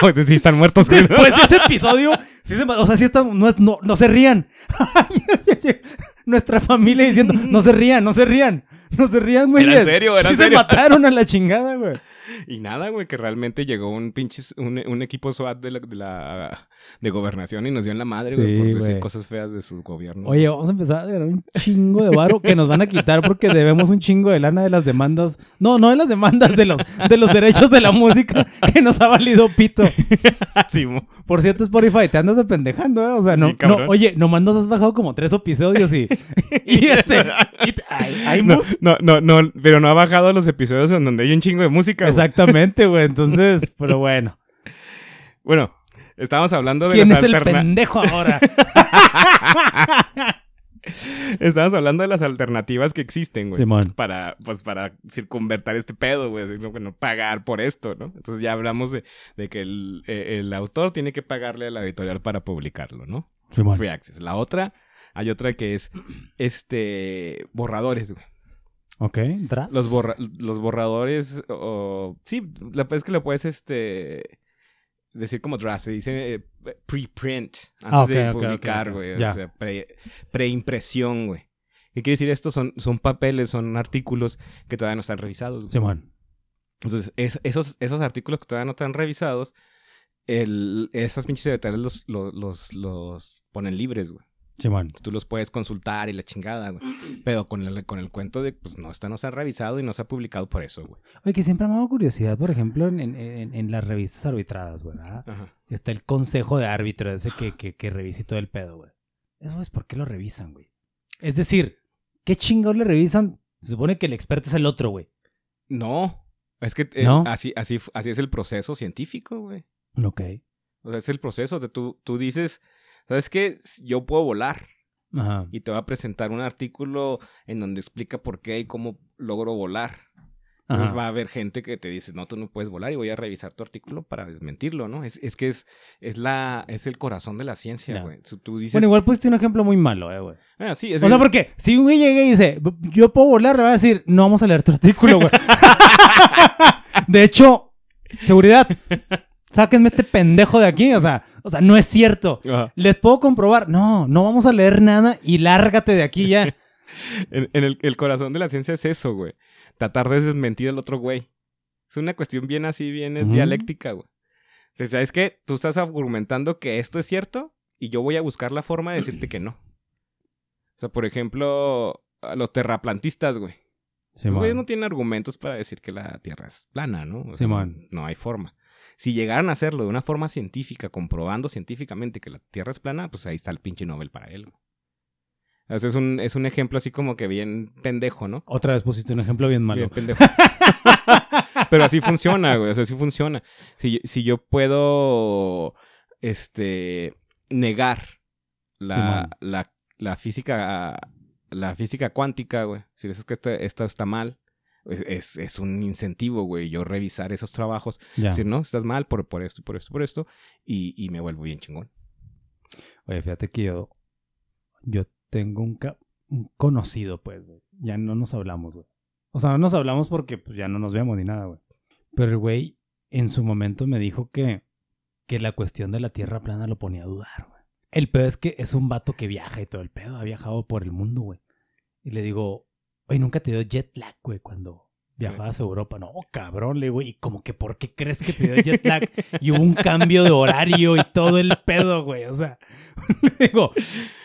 Pues sí están muertos, güey. Después de ese episodio, sí se o sea, sí están, no, es- no, no se rían. Nuestra familia diciendo, no se rían, no se rían. No se rían, güey. Era en serio, era sí en se mataron a la chingada, güey. Y nada, güey, que realmente llegó un pinche un, un equipo SWAT de la, de la de gobernación y nos dio en la madre, güey, Sí, por decir cosas feas de su gobierno. Oye, vamos a empezar a ganar un chingo de varo que nos van a quitar porque debemos un chingo de lana de las demandas. No, no de las demandas, de los, de los derechos de la música que nos ha valido pito. Sí, Por cierto, Spotify, te andas de pendejando, ¿eh? O sea, no, Sí, no oye, nomás nos has bajado como tres episodios y, y este, y hay, hay no, no, no, no, pero no ha bajado los episodios en donde hay un chingo de música. Exactamente, güey. Entonces, pero bueno. Bueno, estábamos hablando de ¿Quién las es el pendejo ahora? Estábamos hablando de las alternativas que existen, güey. Simón. Para, pues, para circunvertar este pedo, güey. No, bueno, pagar por esto, ¿no? Entonces ya hablamos de, de que el, eh, el autor tiene que pagarle a la editorial para publicarlo, ¿no? Simón. Free access. La otra, hay otra que es, este, borradores, güey. Ok, drafts. Los, borra- los borradores, o... Sí, la, es que lo puedes, este... Decir como draft, se dice eh, preprint antes Ah, de publicar, güey. O sea, pre- preimpresión, güey. ¿Qué quiere decir esto? Son, son papeles, son artículos que todavía no están revisados. güey. Simón. Entonces, es- esos, esos artículos que todavía no están revisados, el, esas pinches editoriales los, los, los, los ponen libres, güey. Tú los puedes consultar y la chingada, güey. Pero con el, con el cuento de, pues, no, está, no se ha revisado y no se ha publicado por eso, güey. Oye, que siempre me ha dado curiosidad, por ejemplo, en, en, en- las revistas arbitradas, güey. Está el consejo de árbitro ese que, que, que revise todo el pedo, güey. Eso es por qué lo revisan, güey. Es decir, ¿qué chingados le revisan? Se supone que el experto es el otro, güey. No. Es que eh, ¿No? así, así, así es el proceso científico, güey. Ok. O sea, es el proceso de tú, tú dices, ¿sabes qué? Yo puedo volar. Ajá. Y te va a presentar un artículo en donde explica por qué y cómo logro volar. Ajá. Entonces va a haber gente que te dice, no, tú no puedes volar y voy a revisar tu artículo para desmentirlo, ¿no? Es, es que es, es, la, es el corazón de la ciencia, güey. Tú- Tú dices, Bueno, igual pusiste un ejemplo muy malo, eh, güey. ah, sí, es O sea, porque si un güey llega y dice, yo puedo volar, le va a decir, no vamos a leer tu artículo, güey. de hecho, seguridad, sáquenme este pendejo de aquí, o sea, o sea, no es cierto. Ajá. Les puedo comprobar, no, no vamos a leer nada y lárgate de aquí ya. En, en el, el corazón de la ciencia es eso, güey. Tratar de desmentir al otro güey. Es una cuestión bien así, bien dialéctica, güey. O sea, ¿sabes qué? Tú estás argumentando que esto es cierto y yo voy a buscar la forma de decirte que no. O sea, por ejemplo, a los terraplantistas, güey. Esos güeyes no tienen argumentos para decir que la Tierra es plana, ¿no? O sea, Simón. no hay forma. Si llegaran a hacerlo de una forma científica, comprobando científicamente que la Tierra es plana, pues ahí está el pinche Nobel para él. O sea, es un, es un ejemplo así como que bien pendejo, ¿no? Otra vez pusiste un ejemplo bien malo. Bien pendejo. Pero así funciona, güey. O sea, así funciona. Si, si yo puedo este negar la, la, la física la física cuántica, güey. Si dices que esto está mal, es, es, un incentivo, güey, yo revisar esos trabajos. Ya. Decir, no, estás mal por, por esto, por esto, por esto, y, y me vuelvo bien chingón. Oye, fíjate que yo, yo tengo un, un conocido, pues, güey. Ya no nos hablamos, güey. O sea, no nos hablamos porque pues, ya no nos vemos ni nada, güey. Pero el güey en su momento me dijo que, que la cuestión de la tierra plana lo ponía a dudar, güey. El pedo es que es un vato que viaja y todo el pedo. Ha viajado por el mundo, güey. Y le digo, oye, ¿nunca te dio jet lag, güey, cuando viajabas a Europa? No, cabrón, le digo, y como que, ¿por qué crees que te dio jet lag? Y hubo un cambio de horario y todo el pedo, güey. O sea, le digo,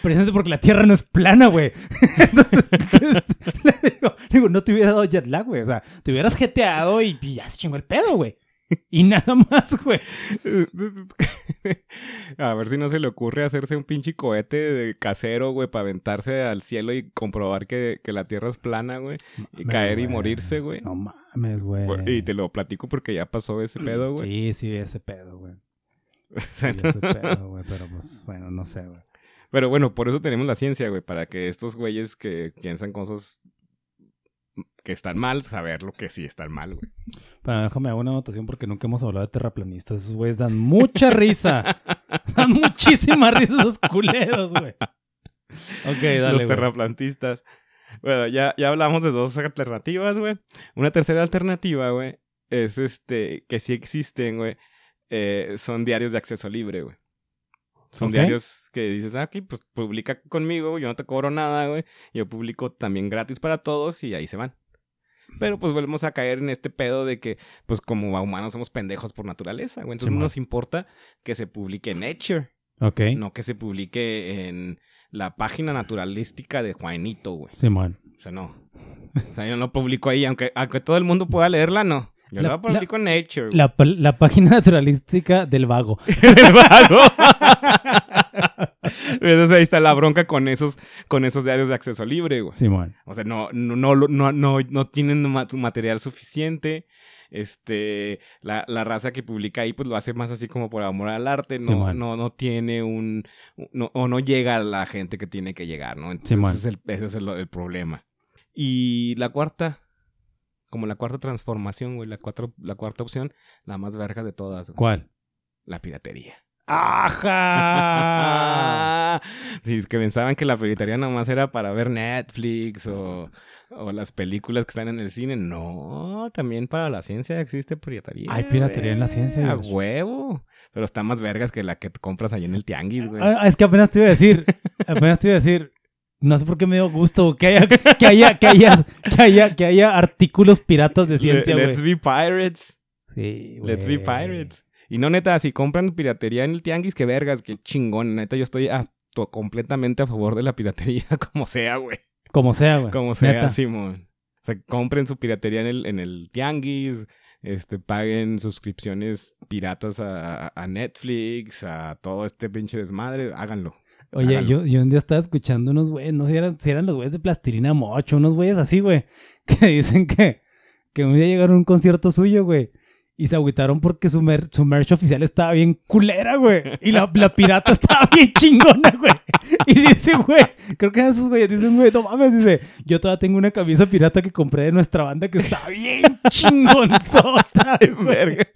precisamente porque la Tierra no es plana, güey. Entonces, le digo, le digo, no te hubiera dado jet lag, güey. O sea, te hubieras jeteado y ya se chingó el pedo, güey. Y nada más, güey. A ver si no se le ocurre hacerse un pinche cohete de casero, güey, para aventarse al cielo y comprobar que, la Tierra es plana, güey. Y caer y morirse, güey. No mames, güey. Y te lo platico porque ya pasó ese pedo, güey. Sí, sí, ese pedo, güey. Sí, ese pedo, güey. Pero pues, bueno, no sé, güey. Pero bueno, por eso tenemos la ciencia, güey, para que estos güeyes que piensan cosas que están mal, saber lo que sí están mal, güey. Pero déjame hago una anotación porque nunca hemos hablado de terraplanistas. Esos güeyes dan mucha risa. dan muchísima risa esos culeros, güey. Ok, dale. Los terraplantistas. Bueno, ya, ya hablamos de dos alternativas, güey. Una tercera alternativa, güey, es este, que sí existen, güey. Eh, son diarios de acceso libre, güey. Son diarios que dices, ah, ok, pues publica conmigo, yo no te cobro nada, güey. Yo publico también gratis para todos y ahí se van. Pero pues volvemos a caer en este pedo de que, pues como humanos somos pendejos por naturaleza, güey. Entonces no nos importa que se publique en Nature. Ok. No que se publique en la página naturalística de Juanito, güey. Sí, man. O sea, no. O sea, yo no publico ahí, aunque, aunque todo el mundo pueda leerla, no. Yo la, publico en Nature. La, la, página naturalística del vago. del vago. Entonces ahí está la bronca con esos, con esos diarios de acceso libre, güey. Simón. O sea, no, no, no, no, no, no tienen material suficiente. Este, la, la, raza que publica ahí, pues lo hace más así como por amor al arte. No, no, no tiene un, no, o no llega a la gente que tiene que llegar, ¿no? Entonces ese es, el, ese es el, problema. Y la cuarta, como la cuarta transformación, güey, la, cuatro, la cuarta opción, la más verga de todas. ¿Cuál? La piratería. ¡Ajá! sí, es que pensaban que la piratería nomás era para ver Netflix o, o, las películas que están en el cine. No, también para la ciencia existe piratería. Hay piratería en la ciencia. A huevo. Pero está más vergas que la que compras ahí en el tianguis, güey. Ah, es que apenas te iba a decir, apenas te iba a decir, no sé por qué me dio gusto que haya, que haya, que haya, que haya, que haya artículos piratas de ciencia, güey. Let's be pirates. Sí, güey. Let's be pirates. Y no, neta, si compran piratería en el tianguis, que vergas, qué chingón. Neta, yo estoy completamente a favor de la piratería, como sea, güey. Como sea, güey. Como sea, Simón. O sea, compren su piratería en el, en el tianguis, este, paguen suscripciones piratas a, Netflix, a todo este pinche desmadre, háganlo. Oye, yo, yo un día estaba escuchando unos güeyes, no sé si eran, si eran los güeyes de Plastilina Mocho, unos güeyes así, güey, que dicen que, que un día llegaron a un concierto suyo, güey, y se agüitaron porque su, su merch oficial estaba bien culera, güey. Y la, la pirata estaba bien chingona, güey. Y dice, güey, creo que esos güeyes dicen, güey, no mames, dice, yo todavía tengo una camisa pirata que compré de nuestra banda que está bien chingonzota, vergas.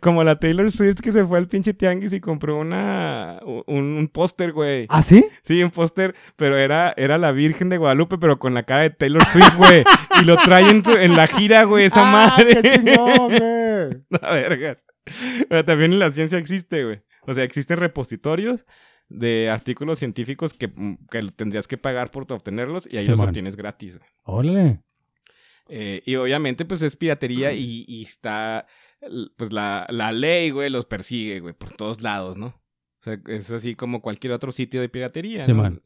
como, la Taylor Swift que se fue al pinche tianguis y compró una un, póster, güey. ¿Ah, sí? Sí, un póster, pero era, era la Virgen de Guadalupe, pero con la cara de Taylor Swift, güey. y lo traen en, la gira, güey, esa ah, madre. Qué chingón, güey. no, vergas. Pero también en la ciencia existe, güey. O sea, existen repositorios de artículos científicos que, mm, que tendrías que pagar por obtenerlos y ahí los obtienes gratis. Órale. Eh, y obviamente, pues es piratería y, y está, pues la, la ley, güey, los persigue, güey, por todos lados, ¿no? O sea, es así como cualquier otro sitio de piratería. Sí, man.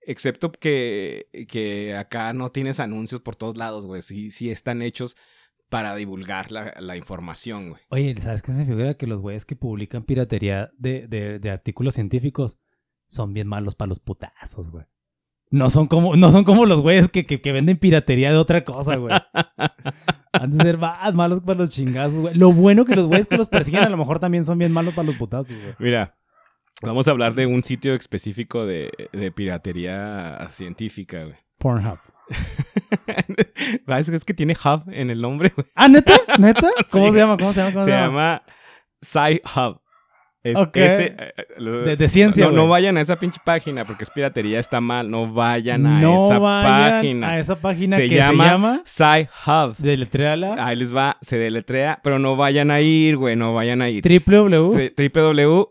Excepto que, que acá no tienes anuncios por todos lados, güey. Sí, sí están hechos para divulgar la, la información, güey. Oye, ¿sabes qué se figura? Que los güeyes que publican piratería de, de, de artículos científicos son bien malos para los putazos, güey. No son como, no son como los güeyes que, que, que venden piratería de otra cosa, güey. Han de ser más malos para los chingazos, güey. Lo bueno que los güeyes que los persiguen a lo mejor también son bien malos para los putazos, güey. Mira, vamos a hablar de un sitio específico de, de piratería científica, güey. Pornhub. es que tiene hub en el nombre, güey. ¿Ah, neta? ¿Neta? ¿Cómo Sí. se llama? ¿Cómo se llama? ¿Cómo Se llama Sci-Hub. Es Ok. ese, eh, eh, lo- De, de ciencia, no, vayan a esa pinche página porque es piratería, está mal. No vayan a No esa vayan página. a esa página Se que llama- se llama... Sci-Hub. Deletréala. Ahí les va, se deletrea, pero no vayan a ir, güey, no vayan a ir. www. Www.sci-medio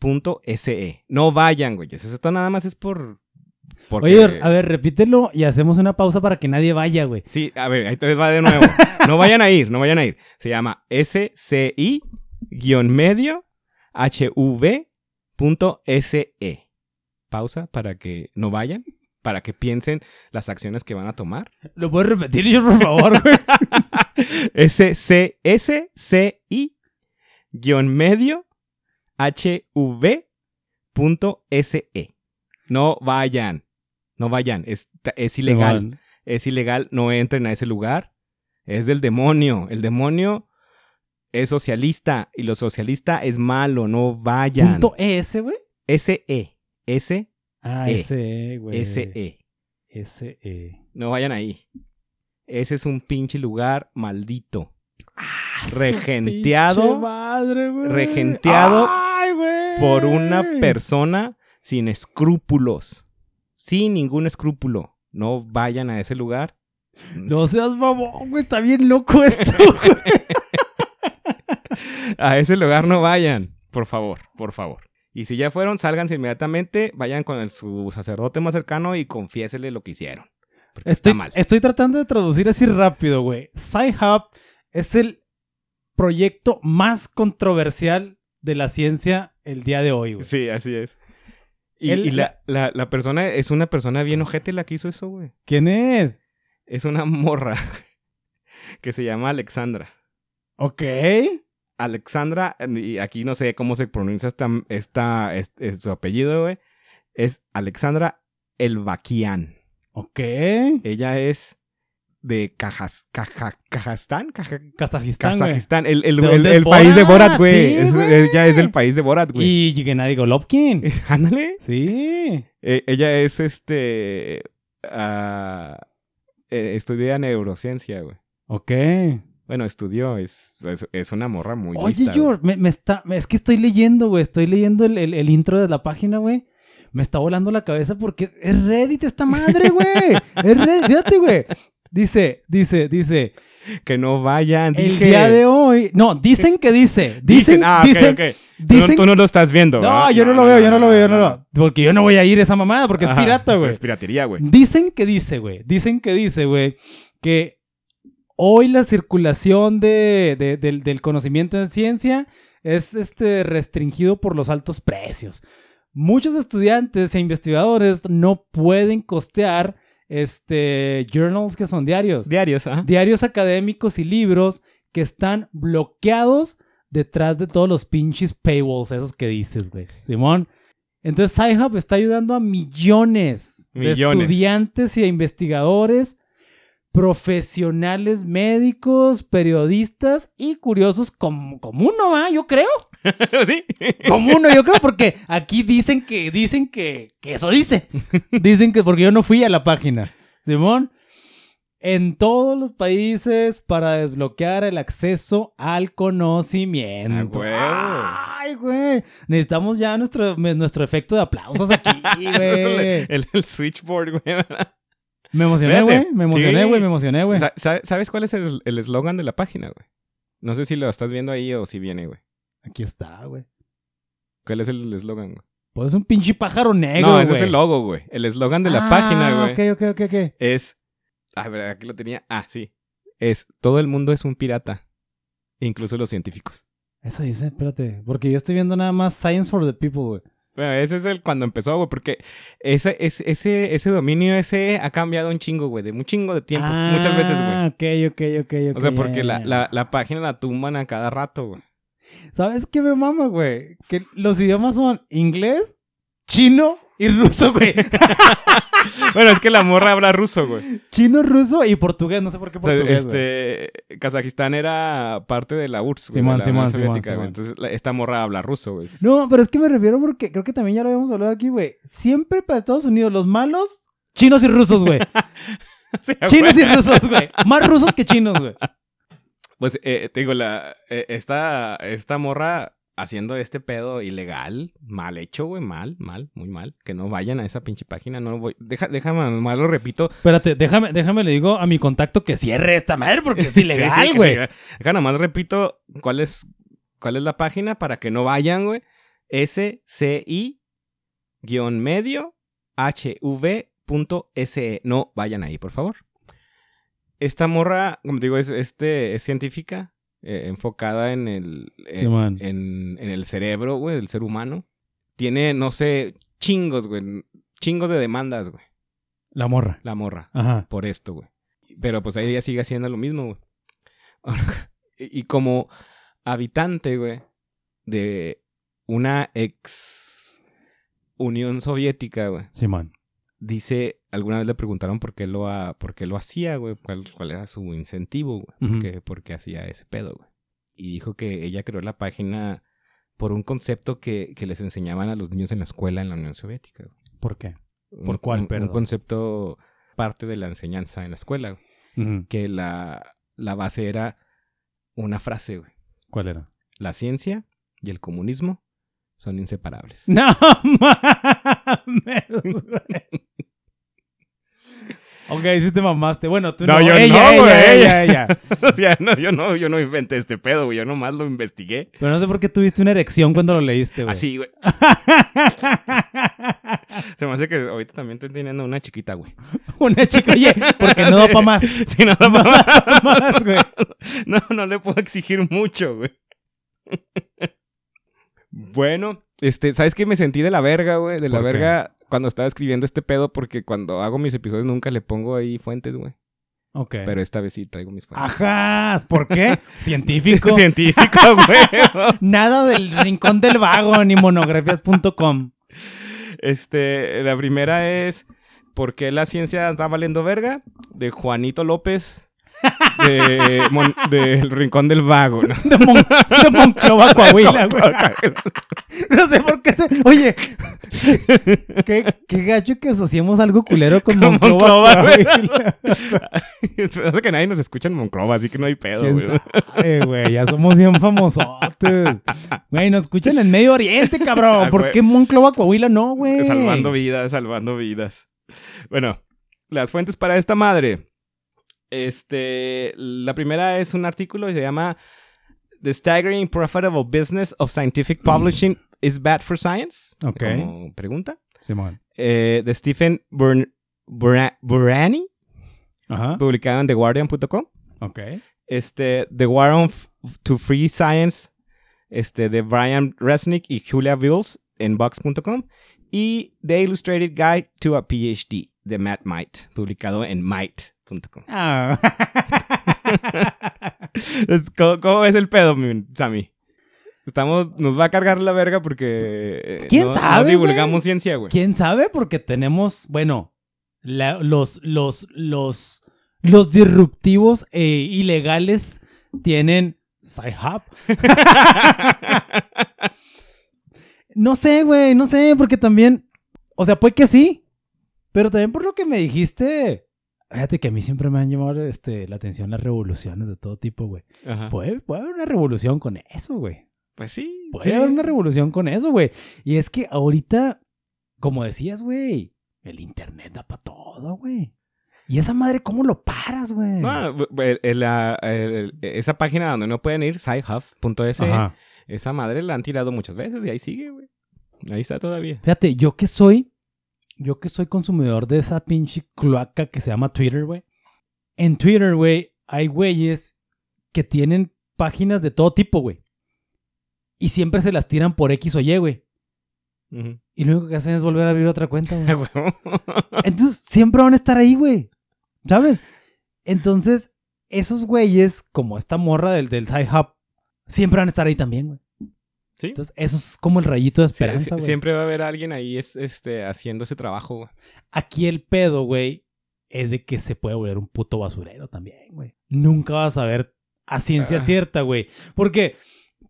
hv.se. No vayan, güey. Esto nada más es por. porque- Oye, a ver, repítelo y hacemos una pausa para que nadie vaya, güey. Sí, a ver, ahí te va de nuevo. No vayan a ir, no vayan a ir. Se llama sci-medio hv.se. Pausa para que no vayan, para que piensen las acciones que van a tomar. ¿Lo puedes repetir yo, por favor, güey? SCSCI-medio HV.SE. No vayan. No vayan. Es, es ilegal. Es ilegal. No entren a ese lugar. Es del demonio. El demonio es socialista. Y lo socialista es malo. No vayan. Punto ES, güey. SE. S. Ah, E. SE, güey. SE. SE. No vayan ahí. Ese es un pinche lugar maldito. Ah, Regenteado. pinche madre, güey. Regenteado Ay, güey. por una persona sin escrúpulos. Sin ningún escrúpulo. No vayan a ese lugar. No seas mamón, güey. Está bien loco esto. A ese lugar no vayan. Por favor, por favor. Y si ya fueron, sálganse inmediatamente. Vayan con el- su sacerdote más cercano y confiésele lo que hicieron. Estoy, está mal. estoy tratando de traducir así rápido, güey. Sci-Hub es el proyecto más controversial de la ciencia el día de hoy, güey. Sí, así es. Y, la, la- la persona es una persona bien ojete la que hizo eso, güey. ¿Quién es? Es una morra que se llama Alexandra. Ok. Alexandra, y aquí no sé cómo se pronuncia esta, esta, es, es su apellido, güey. Es Alexandra Elbakian. Ok. Ella es de Cajas, Caja, Kazajstán, Caja- Kazajistán. Kazajistán, el, el, ¿De el- el país de Borat? Güey. Sí, Es- ella es del país de Borat, güey. Y Gennady Golovkin. Ándale. Sí. Eh, ella es este. ah, eh, estudia neurociencia, güey. Ok. Bueno, estudió, es, es, es una morra muy Oye, lista. George, me, me está, es que estoy leyendo, güey. Estoy leyendo el, el- el intro de la página, güey. Me está volando la cabeza porque es Reddit esta madre, güey. es Reddit, fíjate, güey. Dice, dice, dice. Que no vayan, El dije. día de hoy. No, dicen que dice. Dicen, Dicen, ah, dicen, ok, ok. Tú no- tú no lo estás viendo, No, ¿verdad? yo no, lo veo, yo no lo veo, yo no lo Porque yo no voy a ir a esa mamada porque es pirata, güey. Es piratería, güey. Dicen que dice, güey. Dicen que dice, güey, que hoy la circulación de, de- del, del conocimiento en ciencia es este, restringido por los altos precios. Muchos estudiantes e investigadores no pueden costear este, journals que son diarios. Diarios, ¿ah? Diarios académicos y libros que están bloqueados detrás de todos los pinches paywalls, esos que dices, güey. Simón. Entonces, SciHub está ayudando a millones, de estudiantes y a investigadores, profesionales médicos, periodistas y curiosos como, como uno, ¿va? Yo creo. ¿Sí? Como uno, yo creo, porque aquí dicen que, dicen que, que eso dice. Dicen que, porque yo no fui a la página. Simón, en todos los países para desbloquear el acceso al conocimiento. Ah, Ay, güey. Necesitamos ya nuestro, nuestro efecto de aplausos aquí, güey. el, el switchboard, güey. Me emocioné, güey. Me emocioné, Sí. güey. Me emocioné, güey. Sa- sa- ¿Sabes cuál es el eslogan de la página, güey? No sé si lo estás viendo ahí o si viene, güey. Aquí está, güey. ¿Cuál es el eslogan, güey? Pues es un pinche pájaro negro, No, güey. ese es el logo, güey. El eslogan de la Ah, página, güey. Ok, ok, ok, ok. Es. A ver, aquí lo tenía. Ah, sí. Es. Todo el mundo es un pirata. Incluso los científicos. Eso dice, espérate. Porque yo estoy viendo nada más Science for the People, güey. Bueno, ese es el cuando empezó, güey, porque ese, ese, ese, ese dominio ese ha cambiado un chingo, güey, de un chingo de tiempo. muchas veces, güey. Ah, ok, ok, ok, ok. O sea, porque la, la, la página la tumban a cada rato, güey. ¿Sabes qué me mama, güey? Que los idiomas son inglés, chino y ruso, güey. Bueno, es que la morra habla ruso, güey. chino, ruso y portugués. No sé por qué O sea, portugués, güey. este, Kazajistán era parte de la URSS, güey, Simón, la Simón, Simón, Soviética, güey. Entonces, la- esta morra habla ruso, güey. No, pero es que me refiero porque creo que también ya lo habíamos hablado aquí, güey. Siempre para Estados Unidos, los malos, chinos y rusos, güey. Sí, chinos güey. y rusos, güey. Más rusos que chinos, güey. Pues, eh, te digo, la, eh, esta, esta morra haciendo este pedo ilegal, mal hecho, güey, mal, mal, muy mal. Que no vayan a esa pinche página, no voy. Deja, déjame, nomás lo repito. Espérate, déjame, déjame le digo a mi contacto que cierre esta madre porque es Sí, ilegal, sí, güey. se- Deja nomás repito cuál es, cuál es la página para que no vayan, güey. SCI-medio hv.se. No vayan ahí, por favor. Esta morra, como te digo, es, este, es científica, eh, enfocada en el, en, en, en el cerebro, güey, del ser humano. Tiene, no sé, chingos, güey. Chingos de demandas, güey. La morra. La morra Ajá. por esto, güey. Pero pues ella sigue haciendo lo mismo, güey. y y como habitante, güey, de una ex Unión Soviética, güey, Simón. Dice, alguna vez le preguntaron por qué lo, ha- por qué lo hacía, güey, cuál, cuál era su incentivo, güey, Ujú. por qué- por qué hacía ese pedo, güey. Y dijo que ella creó la página por un concepto que, que les enseñaban a los niños en la escuela en la Unión Soviética, güey. ¿Por qué? Un- ¿Por cuál, un- perdón? Un concepto parte de la enseñanza en la escuela, güey que la, la base era una frase, güey. ¿Cuál era? La ciencia y el comunismo son inseparables. No mames. Ok, sí te mamaste. Bueno, tú no. No, yo ella, no, ella, güey, ella, ella. o sea, no, yo no, yo no inventé este pedo, güey. Yo nomás lo investigué. Pero no sé por qué tuviste una erección cuando lo leíste, güey. Así, güey. Se me hace que ahorita también estoy teniendo una chiquita, güey. una chica, oye, porque no da para más. Sí, no, da pa' más, güey. no, no le puedo exigir mucho, güey. Bueno, este, ¿sabes qué? Me sentí de la verga, güey. De la verga cuando estaba escribiendo este pedo porque cuando hago mis episodios nunca le pongo ahí fuentes, güey. Ok. Pero esta vez sí traigo mis fuentes. Ajá, ¿por qué? Científico. Científico, güey. Nada del rincón del vago ni monografías.com. Este, la primera es ¿Por qué la ciencia está valiendo verga? De Juanito López. De Mon- del Rincón del Vago, ¿no? De, Mon de Monclova, Coahuila, güey. No sé por qué se... Oye, qué, qué gacho que asociemos algo culero con, Con Monclova, Monclova, güey. Coahuila. Hace que nadie nos escucha en Monclova, así que no hay pedo, ¿Quién güey. sabe, güey? Ya somos bien famosotes. Güey, nos escuchan en Medio Oriente, cabrón. Ah, ¿Por güey. qué Monclova, Coahuila no, güey? Salvando vidas, salvando vidas. Bueno, las fuentes para esta madre. Este, la primera es un artículo y se llama The Staggering Profitable Business of Scientific Publishing is Bad for Science. Ok. Como pregunta. Simón. Eh, de Stephen Burn, Burra- Burani, Ajá. publicado en TheGuardian.com. Ok. Este, The War on to Free Science, este, de Brian Resnick y Julia Bills en Vox.com. Y The Illustrated Guide to a PhD, de Matt Might, publicado en Ah. ¿Cómo, cómo ves el pedo, Sammy? Estamos, nos va a cargar la verga porque eh, ¿Quién no, sabe, no divulgamos ciencia, güey. ¿Quién sabe? Porque tenemos, bueno, la- los, los, los, los disruptivos e ilegales tienen Sci-Hub. No sé, güey, no sé, porque también, o sea, puede que sí, pero también por lo que me dijiste, fíjate que a mí siempre me han llamado este, la atención las revoluciones de todo tipo, güey. Puede, puede haber una revolución con eso, güey. Pues sí. Puede sí. haber una revolución con eso, güey. Y es que ahorita, como decías, güey, el internet da para todo, güey. Y esa madre, ¿cómo lo paras, güey? No, el- el- la- el- esa página donde no pueden ir, scihuff.es, Ajá. esa madre la han tirado muchas veces y ahí sigue, güey. Ahí está todavía. Fíjate, yo que soy, yo que soy consumidor de esa pinche cloaca que se llama Twitter, güey. En Twitter, güey, hay güeyes que tienen páginas de todo tipo, güey. Y siempre se las tiran por X o Y, güey. Y lo único que hacen es volver a abrir otra cuenta, güey. Entonces, siempre van a estar ahí, güey. ¿Sabes? Entonces, esos güeyes, como esta morra del, del Sci Hub, siempre van a estar ahí también, güey. Sí. Entonces, eso es como el rayito de esperanza, sí, güey. siempre va a haber alguien ahí es, este, haciendo ese trabajo, güey. Aquí el pedo, güey, es de que se puede volver un puto basurero también, güey. Nunca vas a ver a ciencia Ah. cierta, güey. Porque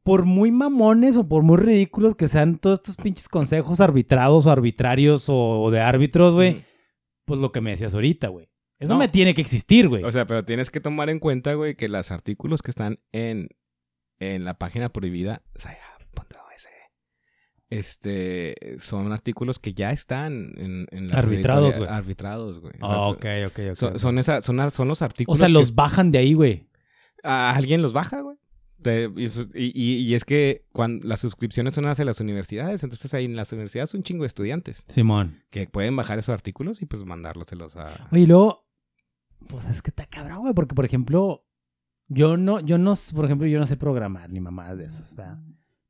por muy mamones o por muy ridículos que sean todos estos pinches consejos arbitrados o arbitrarios o de árbitros, güey, Ujú. pues lo que me decías ahorita, güey. Eso No. me tiene que existir, güey. O sea, pero tienes que tomar en cuenta, güey, que los artículos que están en, en la página prohibida, sci-hub.es, este, son artículos que ya están en, en las Arbitrados, güey. Arbitrados, güey. Ah, O ok, sea, ok, ok. Son, ok. son, esa- son, son los o artículos sea, que los bajan de ahí, güey. a alguien los baja, güey. Te- y, y- y es que cuando las suscripciones son hacia las universidades, entonces ahí en las universidades un chingo de estudiantes Simón. que pueden bajar esos artículos y pues mandárloselos a... Oye, y luego, pues es que está cabrón, güey, porque por ejemplo, yo no, yo no, por ejemplo, yo no sé programar ni mamadas de esas, ¿verdad?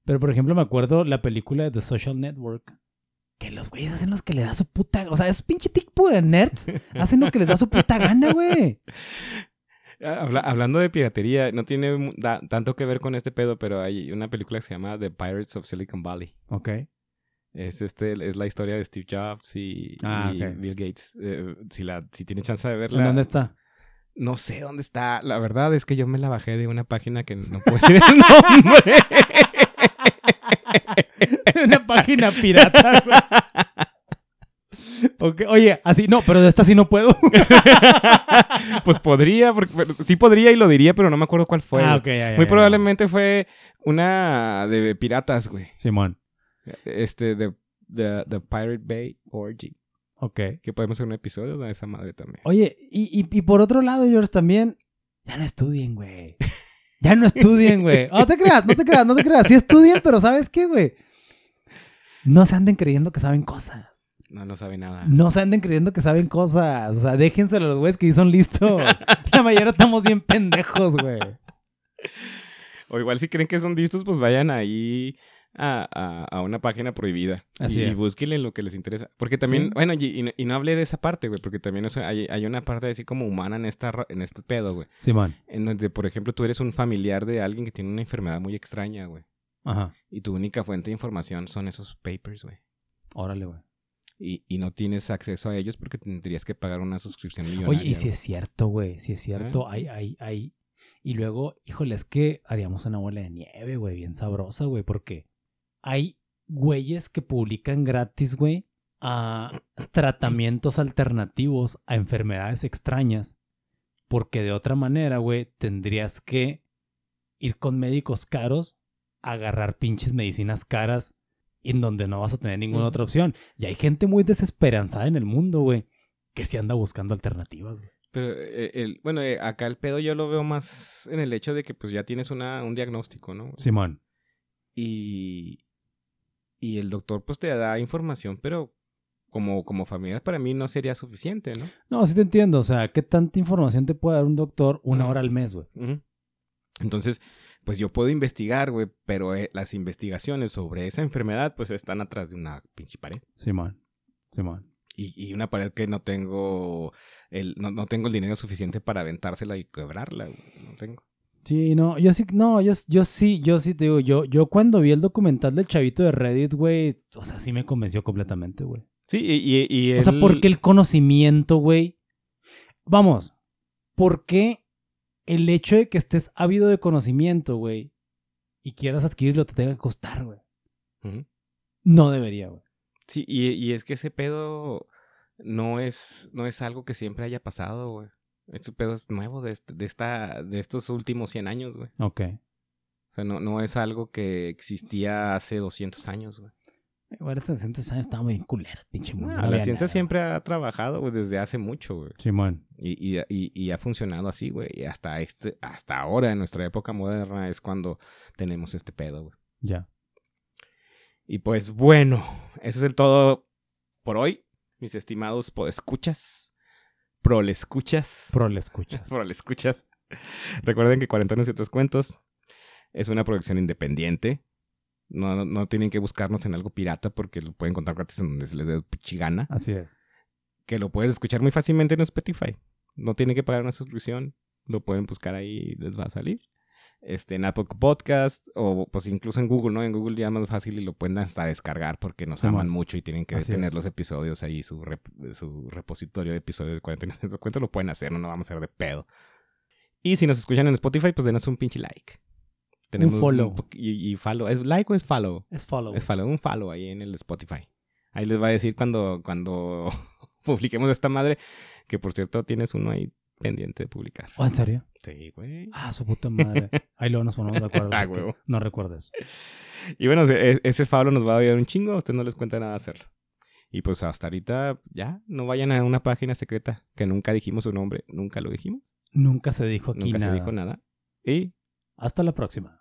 Pero por ejemplo, me acuerdo la película de The Social Network. Que los güeyes hacen los que les da su puta. O sea, esos pinche tipo de nerds hacen lo que les da su puta gana, güey. Habla- hablando de piratería, no tiene da- tanto que ver con este pedo, pero hay una película que se llama The Pirates of Silicon Valley. Ok. Es, este, es la historia de Steve Jobs y, Ah, y. Bill Gates. Eh, si, la, si tiene chance de ¿En verla. dónde está? No sé dónde está. La verdad es que yo me la bajé de una página que no puedo decir el nombre. Una página pirata, güey. Oye, así, no, pero de esta sí no puedo. pues podría, porque, pero- sí podría y lo diría, pero no me acuerdo cuál fue. ah, ya, ya, Muy ya. probablemente fue una de piratas, güey. Simón. Este, de, de, de Pirate Bay Orgy. Ok. Que podemos hacer un episodio de esa madre también. Oye, y, y, y por otro lado, George, también, ya no estudien, güey. Ya no estudien, güey. No te creas, no te creas, no te creas. Sí estudien, pero ¿sabes qué, güey? No se anden creyendo que saben cosas. No, no sabe nada. No se anden creyendo que saben cosas. O sea, déjenselo a los güeyes que sí son listos. La mayoría estamos bien pendejos, güey. O igual si creen que son listos, pues vayan ahí a, a, a una página prohibida. Así y, es. búsquenle lo que les interesa. Porque también, Sí. bueno, y, y no- y no hablé de esa parte, güey, porque también hay, hay una parte así como humana en, esta, en este pedo, güey. Simón. En donde, por ejemplo, tú eres un familiar de alguien que tiene una enfermedad muy extraña, güey. Ajá. Y tu única fuente de información son esos papers, güey. Órale, güey. Y, y no tienes acceso a ellos porque tendrías que pagar una suscripción millonaria. Oye, y si es cierto, güey. Si es cierto, hay, hay, hay. Y luego, híjole, es que haríamos una bola de nieve, güey, bien sabrosa, güey, porque hay güeyes que publican gratis, güey, a tratamientos alternativos a enfermedades extrañas. Porque de otra manera, güey, tendrías que ir con médicos caros a agarrar pinches medicinas caras en donde no vas a tener ninguna otra opción. Y hay gente muy desesperanzada en el mundo, güey, que se anda buscando alternativas, güey. Pero, eh, el, bueno, eh, acá el pedo yo lo veo más en el hecho de que pues ya tienes una, un diagnóstico, ¿no? Simón. Y, y el doctor pues te da información, pero como, como familiar para mí no sería suficiente, ¿no? No, sí te entiendo. O sea, ¿qué tanta información te puede dar un doctor una hora al mes, güey? Entonces, pues yo puedo investigar, güey, pero eh, las investigaciones sobre esa enfermedad pues están atrás de una pinche pared. Simón. Simón. Y, y una pared que no tengo el, no, no tengo el dinero suficiente para aventársela y quebrarla, güey. No tengo. Sí, no, yo sí, no, yo, yo sí, yo sí te digo, yo, yo cuando vi el documental del chavito de Reddit, güey, o sea, sí me convenció completamente, güey. Sí, y, y, O sea, ¿por qué el conocimiento, güey? Vamos, ¿por qué el hecho de que estés ávido de conocimiento, güey, y quieras adquirirlo te tenga que costar, güey? No debería, güey. Sí, y, y es que ese pedo no es, no es algo que siempre haya pasado, güey. Este pedo es nuevo de, este- de, esta, de estos últimos 100 años, güey. Ok. O sea, no, no es algo que existía hace 200 años, güey. Igual hace 60 años estaba muy culero, pinche mundo. No, no la ciencia nada, siempre ha trabajado güey, desde hace mucho, güey. güey. Simón. Y, y, y, y ha funcionado así, güey. Y hasta, este, hasta ahora, en nuestra época moderna, es cuando tenemos este pedo, güey. Ya. Y pues bueno, ese es el todo por hoy, mis estimados podescuchas, prolescuchas. Pro le escuchas. Prolescuchas. Recuerden que Cuarentones y otros cuentos es una producción independiente. No, no, tienen que buscarnos en algo pirata porque lo pueden encontrar gratis en donde se les dé chigana. Así es. Que lo pueden escuchar muy fácilmente en Spotify. No tienen que pagar una suscripción. Lo pueden buscar ahí y les va a salir. Este, en Apple Podcast o pues incluso en Google, ¿no? En Google ya más fácil y lo pueden hasta descargar porque nos aman mucho y tienen que tener los episodios ahí, su, su repositorio de episodios de 49 cuenta lo pueden hacer, no nos vamos a hacer de pedo. Y si nos escuchan en Spotify, pues denos un pinche like. Tenemos un follow. y, follow. ¿Es like o es follow? Es follow. Es follow. Un follow ahí en el Spotify. Ahí les va a decir cuando, cuando publiquemos esta madre. Que por cierto tienes uno ahí pendiente de publicar. ¿Oh, en serio? Sí, güey. Ah, su puta madre. Ahí luego nos ponemos de acuerdo. ah, güey. No recuerdes. Y bueno, e, ese follow nos va a ayudar un chingo. A usted no les cuenta nada hacerlo. Y pues hasta ahorita ya no vayan a una página secreta que nunca dijimos su nombre. Nunca lo dijimos. Nunca se dijo aquí nunca nada. se dijo nada. Y hasta la próxima.